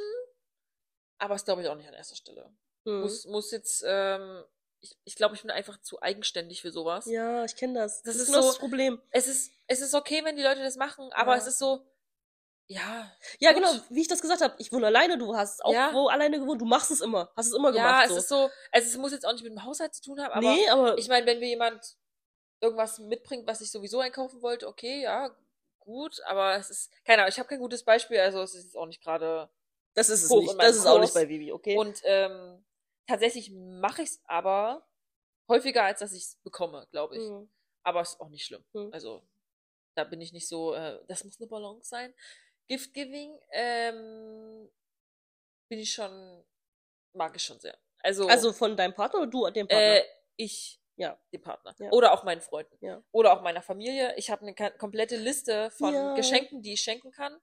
aber ist, glaube ich, auch nicht an erster Stelle. Hm. Muss, muss jetzt, ähm, ich, ich glaube, ich bin einfach zu eigenständig für sowas. Ja, ich kenne das. Das Das, ist ist genau so- das Problem. Es ist, es ist okay, wenn die Leute das machen, aber Ja. es ist so, ja, Ja, Gut. genau, wie ich das gesagt habe. Ich wohne alleine, du hast auch Ja. wo alleine gewohnt. Du machst es immer. Hast es immer ja, gemacht. es so. ist so, also es muss jetzt auch nicht mit dem Haushalt zu tun haben, aber nee, aber ich meine, wenn mir jemand irgendwas mitbringt, was ich sowieso einkaufen wollte, okay, ja, gut, aber es ist, keine Ahnung, ich habe kein gutes Beispiel, also es ist jetzt auch nicht gerade das ist es nicht. Das ist auch Kurs. nicht bei Vivi, okay? Und ähm, tatsächlich mache ich es aber häufiger, als dass ich es bekomme, glaube ich. Mhm. Aber ist auch nicht schlimm. Mhm. Also da bin ich nicht so, äh, das muss eine Balance sein. Gift Giving ähm, bin ich schon, mag ich schon sehr. Also, Also von deinem Partner oder du dem Partner? äh, ich, Ja. dem Partner. Ja. Oder auch meinen Freunden. Ja. Oder auch meiner Familie. Ich habe eine komplette Liste von Ja. Geschenken, die ich schenken kann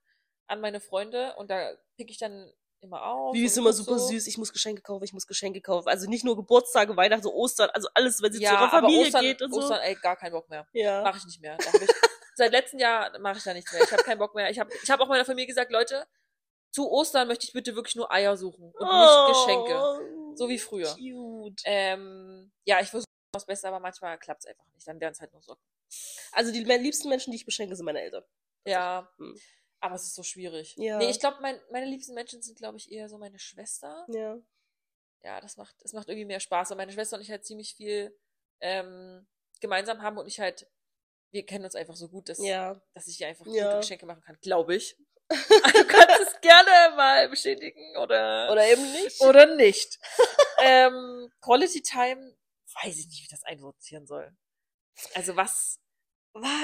an meine Freunde. Und da pick ich dann immer auf. Vivi ist immer super so. süß. Ich muss Geschenke kaufen, ich muss Geschenke kaufen. Also nicht nur Geburtstage, Weihnachten, Ostern, also alles, wenn sie Ja, zu ihrer Familie Ostern, geht und so. Ostern, ey, gar keinen Bock mehr. ja. Mache ich nicht mehr. Ich, seit letztem Jahr mache ich da nichts mehr. Ich habe keinen Bock mehr. Ich habe ich hab auch meiner Familie gesagt, Leute, zu Ostern möchte ich bitte wirklich nur Eier suchen und nicht Geschenke. Oh, So wie früher. Cute. Ähm, ja, ich versuche das Beste, aber manchmal klappt es einfach nicht. Dann wären es halt nur Socken. Also die liebsten Menschen, die ich beschenke, sind meine Eltern. Ja, Hm. Aber es ist so schwierig. Ja. Nee, ich glaube, mein, meine liebsten Menschen sind, glaube ich, eher so meine Schwester. Ja. Ja, das macht, das macht irgendwie mehr Spaß. Und meine Schwester und ich halt ziemlich viel ähm, gemeinsam haben und ich halt, wir kennen uns einfach so gut, dass, Ja. dass ich ihr einfach Ja. Geschenke machen kann, glaube ich. du kannst es gerne mal bestätigen oder, Oder eben nicht. oder nicht. ähm, Quality Time, weiß ich nicht, wie das einsortieren soll. Also was,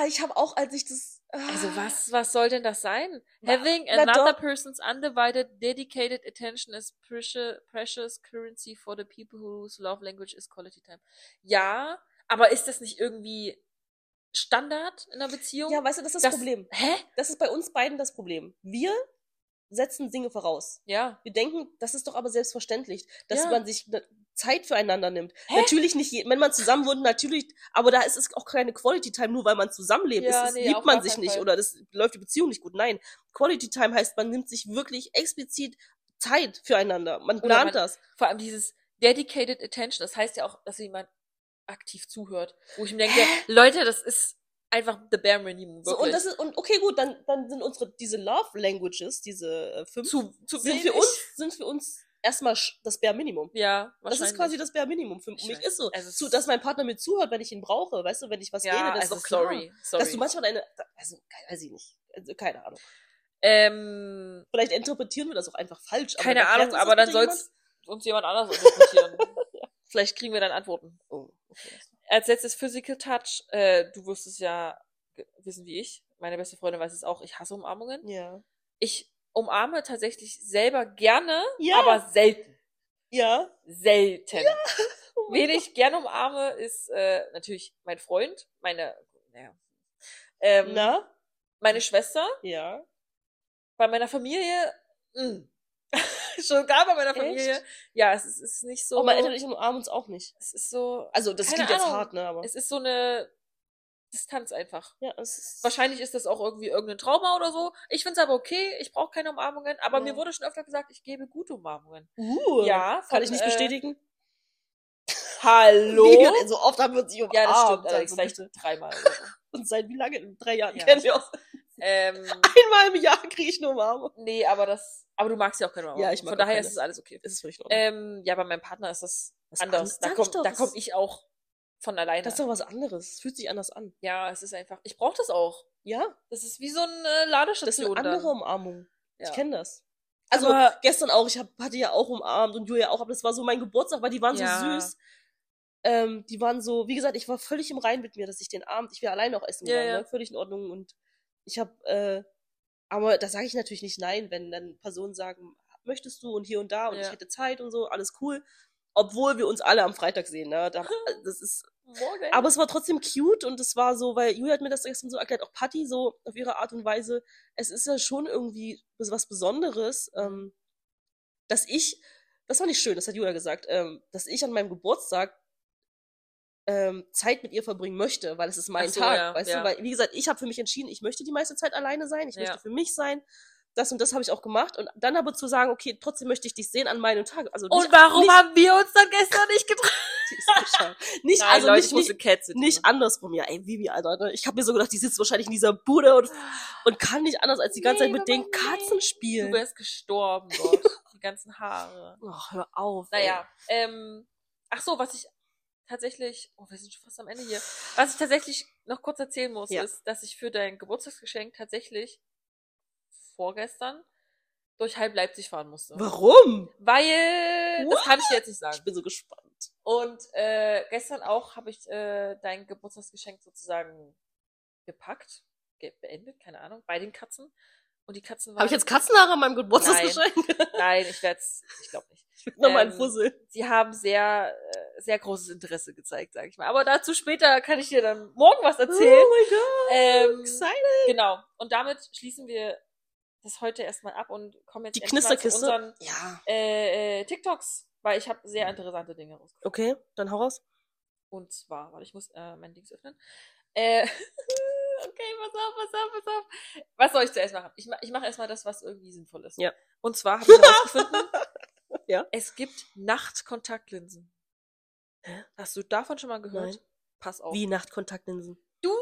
ich habe auch, als ich das. Also ah, was, was soll denn das sein? Na- Having another person's undivided, dedicated attention is precious, precious currency for the people whose love language is quality time. Ja, aber ist das nicht irgendwie Standard in einer Beziehung? Ja, weißt du, das ist das, Das- Problem. Hä? Das ist bei uns beiden das Problem. Wir setzen Dinge voraus. Ja. Wir denken, das ist doch aber selbstverständlich, dass Ja. man sich Zeit füreinander nimmt. Hä? Natürlich nicht, wenn man zusammen wohnt, natürlich, aber da ist es auch keine Quality Time, nur weil man zusammenlebt. Ja, ist, nee, liebt man sich nicht Fall. oder das läuft die Beziehung nicht gut. Nein, Quality Time heißt, man nimmt sich wirklich explizit Zeit füreinander. Man Oder plant man- das. Vor allem dieses dedicated attention, das heißt ja auch, dass jemand aktiv zuhört. Wo ich mir denke, Leute, das ist einfach the bare minimum. So, und das ist, und okay, gut, dann, dann sind unsere, diese Love Languages, diese äh, fünf, zu, zu sind wenig. für uns, sind für uns erstmal das Bare Minimum. Ja, Das ist quasi das Bare Minimum. Für Ich mich weiß. ist so. Also zu, dass mein Partner mir zuhört, wenn ich ihn brauche, weißt du, wenn ich was ja, rede, das also ist doch klar. sorry, sorry. Dass du manchmal deine, also, weiß ich nicht, also, keine Ahnung. ähm, Vielleicht interpretieren wir das auch einfach falsch. keine Ahnung, aber dann soll's uns jemand anders interpretieren. Vielleicht kriegen wir dann Antworten. Oh, okay. Als letztes Physical Touch, äh, du wirst es ja wissen wie ich. Meine beste Freundin weiß es auch. Ich hasse Umarmungen. Ja. Ich umarme tatsächlich selber gerne, Ja. aber selten. Ja. Selten. Oh mein Wen ich gerne umarme, ist äh, natürlich mein Freund, meine, naja, ähm, Na? meine Schwester. Ja. Bei meiner Familie, mh. schon gar bei meiner Familie. Echt? Ja, es ist, es ist nicht so. Aber meine Eltern und ich umarmen uns auch nicht. es ist so. Also, das klingt jetzt hart, ne, aber. Es ist so eine Distanz einfach. Ja, es ist. Wahrscheinlich ist das auch irgendwie irgendein Trauma oder so. Ich find's aber okay. Ich brauche keine Umarmungen. Aber Ja. mir wurde schon öfter gesagt, ich gebe gute Umarmungen. Uh, Ja, Kann von, ich nicht äh, bestätigen? Hallo? Wie? So oft haben wir uns umarmt. Ja, das stimmt. also vielleicht dreimal. Und seit wie lange? In drei Jahren Ja, kennen wir uns. ähm, Einmal im Jahr kriege ich eine Umarmung. nee, aber das. Aber du magst ja auch keine Umarmung. Ja, ich mag Von daher keine. ist es alles okay. Ist völlig in Ordnung. Ähm, ja, bei meinem Partner ist das Was anders. Da komme da komm ist- ich auch von alleine. Das ist doch was anderes. Es fühlt sich anders an. ja, es ist einfach. Ich brauche das auch. Ja, Das ist wie so eine das ist Ladestation. eine andere dann. Umarmung. Ja. Ich kenne das. Also Aber- gestern auch, ich hab, hatte ja auch umarmt und Julia auch, aber das war so mein Geburtstag, weil die waren Ja. so süß. Ähm, die waren so, wie gesagt, ich war völlig im Rein mit mir, dass ich den Abend, ich wäre alleine auch essen Ja, gegangen, ja. Ne? völlig in Ordnung und ich habe, äh, aber da sage ich natürlich nicht nein, wenn dann Personen sagen, möchtest du und hier und da und ich hätte Zeit und so, alles cool. Obwohl wir uns alle am Freitag sehen, ne? Da, das ist, Morgen. aber es war trotzdem cute und es war so, weil Julia hat mir das gestern so erklärt, auch Patty so auf ihre Art und Weise. Es ist ja schon irgendwie was Besonderes, ähm, dass ich, das war nicht schön, das hat Julia gesagt, ähm, dass ich an meinem Geburtstag ähm, Zeit mit ihr verbringen möchte, weil es ist mein so, Tag, ja, weißt ja. du? Weil, wie gesagt, ich habe für mich entschieden, ich möchte die meiste Zeit alleine sein, ich Ja. möchte für mich sein. Das und das habe ich auch gemacht. Und dann aber zu sagen, okay, trotzdem möchte ich dich sehen an meinem Tag. Also Und nicht, warum nicht, haben wir uns dann gestern nicht getroffen? die ist bescheuert. nicht Nein, also Leute, nicht, nicht, nicht andersrum. Ja, ey, Vivi, Alter. Ne? Ich habe mir so gedacht, die sitzt wahrscheinlich in dieser Bude und, und kann nicht anders als die ganze Nee, Zeit mit den Katzen spielen. Du wärst gestorben dort. Die ganzen Haare. Ach, hör auf. Naja, ähm, ach so, was ich tatsächlich, oh, wir sind schon fast am Ende hier. Was ich tatsächlich noch kurz erzählen muss, Ja. ist, dass ich für dein Geburtstagsgeschenk tatsächlich vorgestern durch halb Leipzig fahren musste. Warum? Weil, das kann ich dir jetzt nicht Ich sagen. bin so gespannt. Und äh, gestern auch habe ich äh, dein Geburtstagsgeschenk sozusagen gepackt, ge beendet, keine Ahnung, bei den Katzen. Und die Katzen waren. Habe ich jetzt Katzenhaare an meinem Geburtstagsgeschenk? Nein, ich werde ich glaube nicht. Nochmal ein Ähm, Fussel. Sie haben sehr, äh, sehr großes Interesse gezeigt, sage ich mal. Aber dazu später kann ich dir dann morgen was erzählen. Oh mein Gott. ähm, excited. genau. Und damit schließen wir das heute erstmal ab und kommen jetzt Die mal zu Knisterkiste. unseren Ja. äh, äh, TikToks, weil ich habe sehr interessante Dinge rausgefunden. Okay, dann hau raus. Und zwar, warte, ich muss äh, mein Dings öffnen. Äh, okay, pass auf, pass auf, pass auf. Was soll ich zuerst machen? Ich, ma ich mache erstmal das, was irgendwie sinnvoll ist. Ja. Und zwar habe ich herausgefunden, Ja. es gibt Nachtkontaktlinsen. Hast du davon schon mal gehört? Nein. Pass auf. Wie Nachtkontaktlinsen. Du,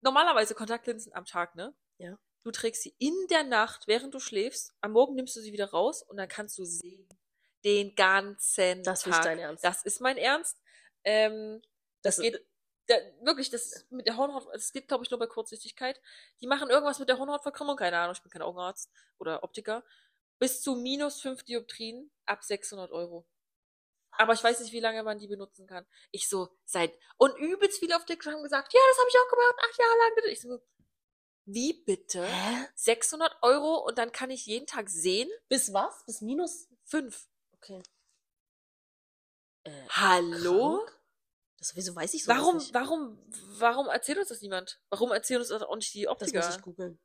normalerweise Kontaktlinsen am Tag, ne? Ja. Du trägst sie in der Nacht, während du schläfst. Am Morgen nimmst du sie wieder raus und dann kannst du sehen. Den ganzen Das ist Tag. nicht dein Ernst. Das ist mein Ernst. Ähm, das Das- geht da, wirklich, das mit der Hornhaut, das geht, glaube ich, nur bei Kurzsichtigkeit. Die machen irgendwas mit der Hornhautverkrümmung, keine Ahnung, ich bin kein Augenarzt oder Optiker. Bis zu minus 5 Dioptrien ab 600 Euro. Aber ich weiß nicht, wie lange man die benutzen kann. Ich so, seit, und übelst viele auf TikTok haben gesagt, ja, das habe ich auch gemacht, acht Jahre lang bitte. Ich so, wie bitte? Hä? 600 Euro und dann kann ich jeden Tag sehen? Bis was? Bis minus? Fünf. Okay. Äh, Hallo? krank? Das, wieso weiß ich sowas Warum, nicht? warum, warum erzählt uns das niemand? Warum erzählen uns das auch nicht die Das Optiker? muss ich googeln.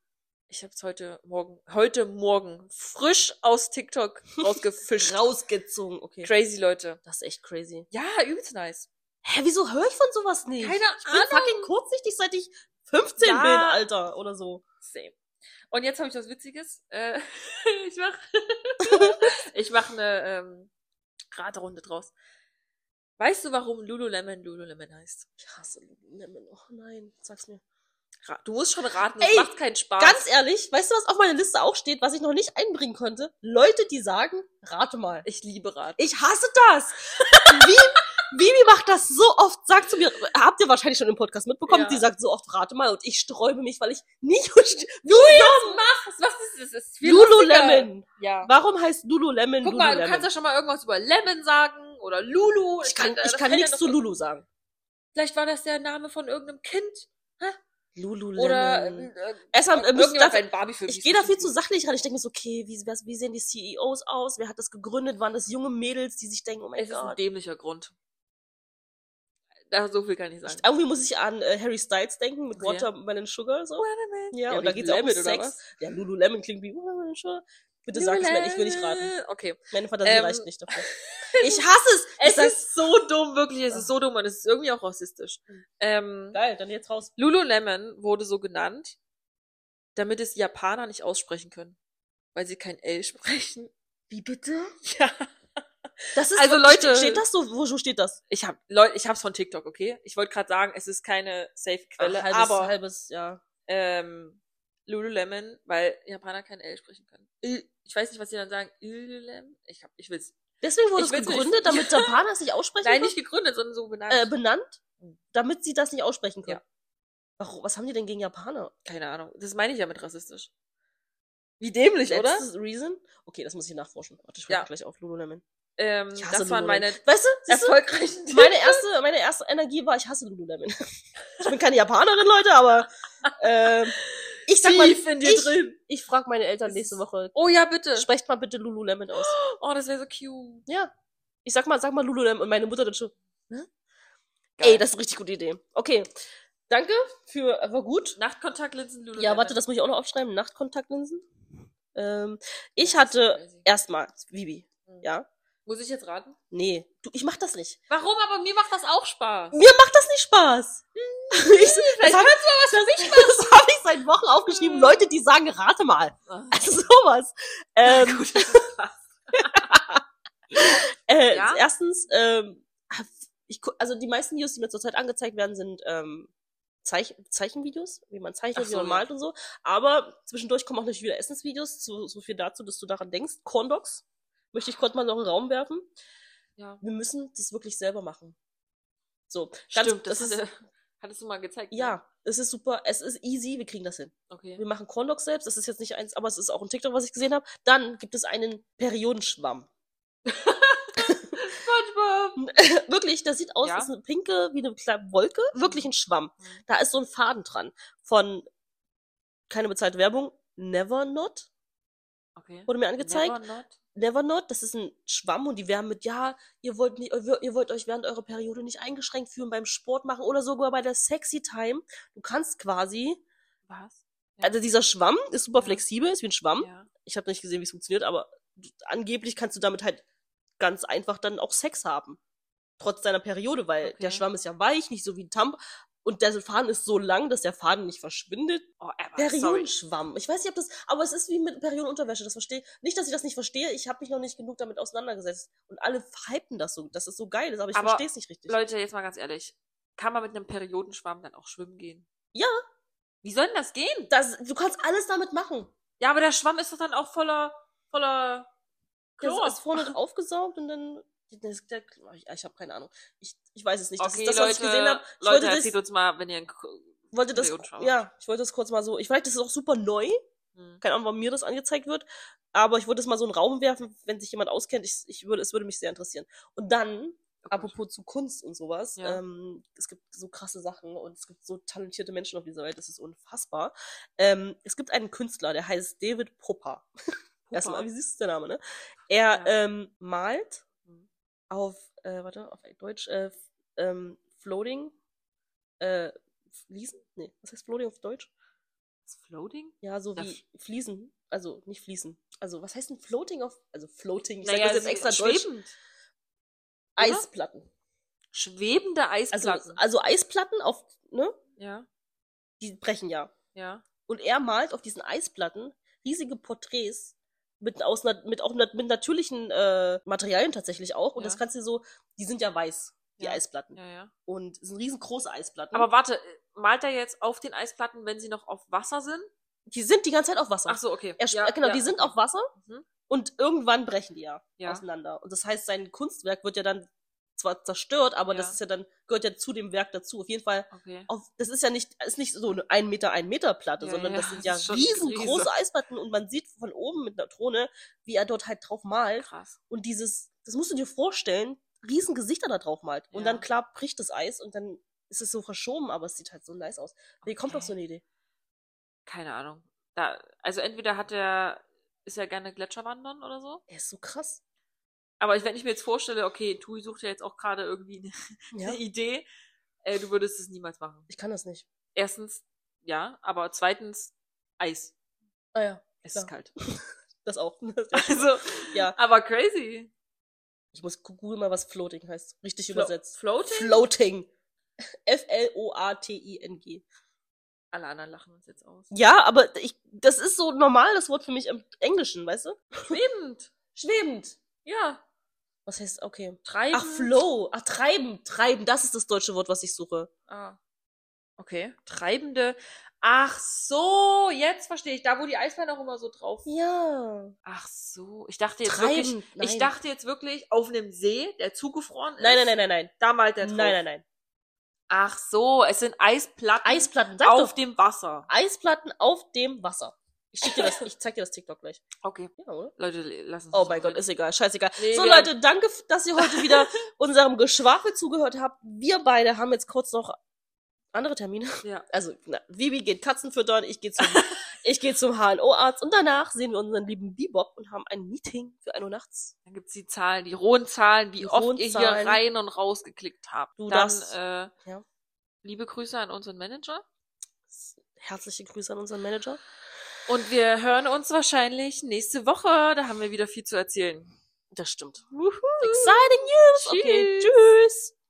Ich habe es heute Morgen, heute Morgen frisch aus TikTok rausgefischt. Rausgezogen, okay. Crazy Leute. Das ist echt crazy. Ja, übelst nice. Hä, wieso höre ich von sowas nicht? Keine ich bin Ahnung. fucking kurzsichtig, seit ich 15 Ja. bin, Alter, oder so. Same. Und jetzt habe ich was Witziges. Äh, ich mach, ich mach eine ähm, Raterunde draus. Weißt du, warum Lululemon Lululemon heißt? Ich hasse Lululemon. Oh nein, sag's mir. Du musst schon raten, das Ey, macht keinen Spaß. Ganz ehrlich, weißt du, was auf meiner Liste auch steht, was ich noch nicht einbringen konnte? Leute, die sagen, rate mal. ich liebe Rat. Ich hasse das. Wie, Vivi macht das so oft, sagt zu mir, habt ihr wahrscheinlich schon im Podcast mitbekommen, Ja. die sagt so oft, rate mal, und ich sträube mich, weil ich nicht, du jetzt machst, was ist das? ist. Lululemon. Ja. Warum heißt Lululemon Guck mal, du kannst ja schon mal irgendwas über Lemon sagen oder Lulu. ich kann, ich kann ja nichts zu Lulu sagen. Vielleicht war das der Name von irgendeinem Kind. Lululemon. Oder äh, Erstmal, äh, irgendjemand dafür, ich gehe da viel zu sachlich ran. Ich denke mir so, okay, wie, was- wie sehen die CEOs aus? Wer hat das gegründet? Waren das junge Mädels, die sich denken, oh mein Es ist ein Gott. dämlicher Grund. Da, so viel kann ich sagen. Irgendwie muss ich an äh, Harry Styles denken mit. Watermelon Sugar. So. Ja, Ja, und da geht's auch um oder Sex. was? Ja, Lululemon klingt wie Watermelon Sugar. Bitte sag es mir, ich will nicht raten. Okay. Meine Fantasie Ähm, reicht nicht dafür. Ich hasse es! Es sag, ist so dumm, wirklich. Es ist so dumm und es ist irgendwie auch rassistisch. Ähm, geil, dann jetzt raus. Lululemon wurde so genannt, damit es Japaner nicht aussprechen können. Weil sie kein L sprechen. Wie bitte? Ja. Das ist Also, wirklich- Leute- Steht das so? Wo, steht das? Ich hab, Leute, ich hab's von TikTok, okay? Ich wollte gerade sagen, es ist keine Safe-Quelle, halbes, aber halbes, ja. ähm, Lululemon, weil Japaner kein L sprechen können. Ich weiß nicht, was sie dann sagen. Lululemon? Ich hab, ich will's. Deswegen wurde Ich es will's nicht- gegründet, damit Japaner es nicht aussprechen Nein, können? nicht gegründet, sondern so benannt. äh, benannt, Hm. damit sie das nicht aussprechen können. Ja. Warum, was haben die denn gegen Japaner? Keine Ahnung. Das meine ich ja mit rassistisch. Wie dämlich, oder? That's the reason? Okay, das muss ich nachforschen. Warte, ich Ja. ja. gleich auf Lululemon. Ähm, das waren meine Weißt du, siehst du, erfolgreichen meine erste, meine erste Energie war, ich hasse Lululemon. Ich bin keine Japanerin, Leute, aber ähm, ich sag mal, ich, drin. ich frage meine Eltern nächste Woche, Oh ja, bitte. sprecht mal bitte Lululemon aus. Oh, das wäre so cute. Ja. Ich sag mal, sag mal Lululemon und meine Mutter dann schon, Geil. ey, das ist eine richtig gute Idee. Okay. Danke für, war gut. Nachtkontaktlinsen Lululemon. Ja, warte, das muss ich auch noch aufschreiben. Nachtkontaktlinsen. Ähm, ich hatte erstmal, Vivi, Mhm. ja. Muss ich jetzt raten? Nee, du, ich mach das nicht. Warum? Aber mir macht das auch Spaß. Mir macht das nicht Spaß. Ich, das kannst du was für mich das habe ich seit Wochen aufgeschrieben. Leute, die sagen, rate mal. machen. Also sowas. Ähm, Gut, das ist krass. äh, Ja? Erstens, ähm, ich, gu- also die meisten Videos, die mir zurzeit angezeigt werden, sind ähm, Zeich Zeichenvideos, wie man zeichnet, Ach wie so, man ja. malt und so. Aber zwischendurch kommen auch natürlich wieder Essensvideos, so, so viel dazu, dass du daran denkst. Corndogs möchte ich kurz mal noch in den Raum werfen. Ja. Wir müssen das wirklich selber machen. So, ganz, Stimmt, das, das ist, hattest du mal gezeigt. ne? ja, es ist super, es ist easy, wir kriegen das hin. Okay. Wir machen Corndogs selbst, das ist jetzt nicht eins, aber es ist auch ein TikTok, was ich gesehen habe. Dann gibt es einen Periodenschwamm. SpongeBob. Wirklich, das sieht aus, Ja? das ist eine pinke, wie eine kleine Wolke, wirklich ein Schwamm. Mhm. Da ist so ein Faden dran von, keine bezahlte Werbung, Never Not, Okay. wurde mir angezeigt. Never not. Never Not, das ist ein Schwamm und die werben mit, ja, ihr wollt, nicht, ihr wollt euch während eurer Periode nicht eingeschränkt fühlen beim Sport machen oder sogar bei der Sexy Time. Du kannst quasi, Was? Ja. also dieser Schwamm ist super Ja. flexibel, ist wie ein Schwamm. Ja. Ich habe nicht gesehen, wie es funktioniert, aber angeblich kannst du damit halt ganz einfach dann auch Sex haben. Trotz deiner Periode, weil Okay. der Schwamm ist ja weich, nicht so wie ein Tampon. Und der Faden ist so lang, dass der Faden nicht verschwindet. Oh, sorry. Periodenschwamm. Ich weiß nicht, ob das, aber es ist wie mit Periodenunterwäsche. Das verstehe nicht, dass ich das nicht verstehe. Ich habe mich noch nicht genug damit auseinandergesetzt. Und alle hypen das so, dass es so geil ist, aber ich verstehe es nicht richtig. Leute, jetzt mal ganz ehrlich. Kann man mit einem Periodenschwamm dann auch schwimmen gehen? Ja. Wie soll denn das gehen? Das, du kannst alles damit machen. Ja, aber der Schwamm ist doch dann auch voller, voller Das Chlor. ist vorne aufgesaugt und dann. Das, der, ich ich habe keine Ahnung. Ich, ich weiß es nicht. Das okay, ist das, was Leute, ich gesehen habe. Ich Leute, wollte das, erzählt uns mal, wenn ihr einen K- wollte das, ja, ich wollte das kurz mal so. Ich weiß, das ist auch super neu. Hm. Keine Ahnung, warum mir das angezeigt wird. Aber ich wollte es mal so in den Raum werfen, wenn sich jemand auskennt. Ich, ich würde, es würde mich sehr interessieren. Und dann, Oh apropos zu Kunst und sowas, Ja. ähm, es gibt so krasse Sachen und es gibt so talentierte Menschen auf dieser Welt, das ist unfassbar. Ähm, es gibt einen Künstler, der heißt David Popper. Erstmal, wie siehst du der Name, ne? Er Ja. ähm, malt. Auf, äh, warte, auf Deutsch, äh, ähm, Floating, äh, Fliesen? Nee, was heißt Floating auf Deutsch? Ist Floating? Ja, so Na, wie Fliesen. Also nicht Fließen. Also was heißt denn Floating auf, also Floating, ich Naja, sag das jetzt extra deutsch. schwebend. oder? Eisplatten. Schwebende Also, Eisplatten. also Eisplatten auf, ne? ja, Die brechen ja. ja. Und er malt auf diesen Eisplatten riesige Porträts mit, aus, mit auch mit natürlichen äh, Materialien tatsächlich auch. Und Ja. das kannst du so, die sind ja weiß, die Ja. Eisplatten. Ja, ja. Und es sind riesengroße Eisplatten. Aber warte, malt er jetzt auf den Eisplatten, wenn sie noch auf Wasser sind? die sind die ganze Zeit auf Wasser. Ach so, okay. Er, genau, die sind auf Wasser Mhm. und irgendwann brechen die Ja. auseinander. Und das heißt, sein Kunstwerk wird ja dann zwar zerstört, aber das Ja. ist ja dann, gehört ja zu dem Werk dazu. Auf jeden Fall, Okay. auf, das ist ja nicht, ist nicht so eine 1 Meter, 1 Meter Platte, Ja, sondern das sind das ja riesengroße. Eisplatten und man sieht von oben mit einer Drohne, wie er dort halt drauf malt. Krass. Und dieses, das musst du dir vorstellen, riesen Gesichter da drauf malt. Und dann klar bricht das Eis und dann ist es so verschoben, aber es sieht halt so nice aus. Wie kommt auf Okay. so eine Idee? Keine Ahnung. Da, also entweder hat er, ist er gerne Gletscher wandern oder so. Er ist so krass. Aber wenn ich mir jetzt vorstelle, okay, Tui sucht ja jetzt auch gerade irgendwie eine, Ja. eine Idee, äh, du würdest es niemals machen. Ich kann das nicht. Erstens, ja, aber zweitens, Eis. Ah ja, Es Klar. ist kalt. das auch. Also, ja, aber crazy. ich muss googeln mal, was Floating heißt. Richtig Flo- übersetzt. Floating? Floating. F-L-O-A-T-I-N-G. Alle anderen lachen uns jetzt aus. Ja, aber ich, das ist so normal, das Wort für mich im Englischen, weißt du? Schwebend. Schwebend. Ja. Was heißt, okay. Treibend. Ach, Flow. Ach, treiben. Treiben, das ist das deutsche Wort, was ich suche. Ah. Okay. Treibende. Ach so, jetzt verstehe ich. Da, wo die Eisbeine auch immer so drauf. Ja. Ach so. Ich dachte jetzt wirklich, Treiben. Nein. ich dachte jetzt wirklich auf einem See, der zugefroren ist. Nein, nein, nein, nein, nein. Da malt der drauf. Nein, nein, nein. Ach so, es sind Eisplatten Eisplatten, sag auf doch. dem Wasser. Eisplatten auf dem Wasser. Ich schick dir das, ich zeig dir das TikTok gleich. Okay. Ja, oder? Leute, lass uns Oh mein Gott, ist egal, scheißegal. Nee, so Leute, danke, dass ihr heute wieder unserem Geschwafel zugehört habt. Wir beide haben jetzt kurz noch andere Termine. Ja. Also, na, Vivi geht Katzen füttern, ich gehe zum, ich gehe zum HNO-Arzt und danach sehen wir unseren lieben Bebop und haben ein Meeting für 1 Uhr nachts. Dann gibt's die Zahlen, die rohen Zahlen, wie Die oft ihr hier rein und raus geklickt habt. Du, Dann, das- äh, ja. liebe Grüße an unseren Manager. Herzliche Grüße an unseren Manager. Und wir hören uns wahrscheinlich nächste Woche. Da haben wir wieder viel zu erzählen. Das stimmt. Wuhu. Exciting News. Okay, Tschüss. tschüss.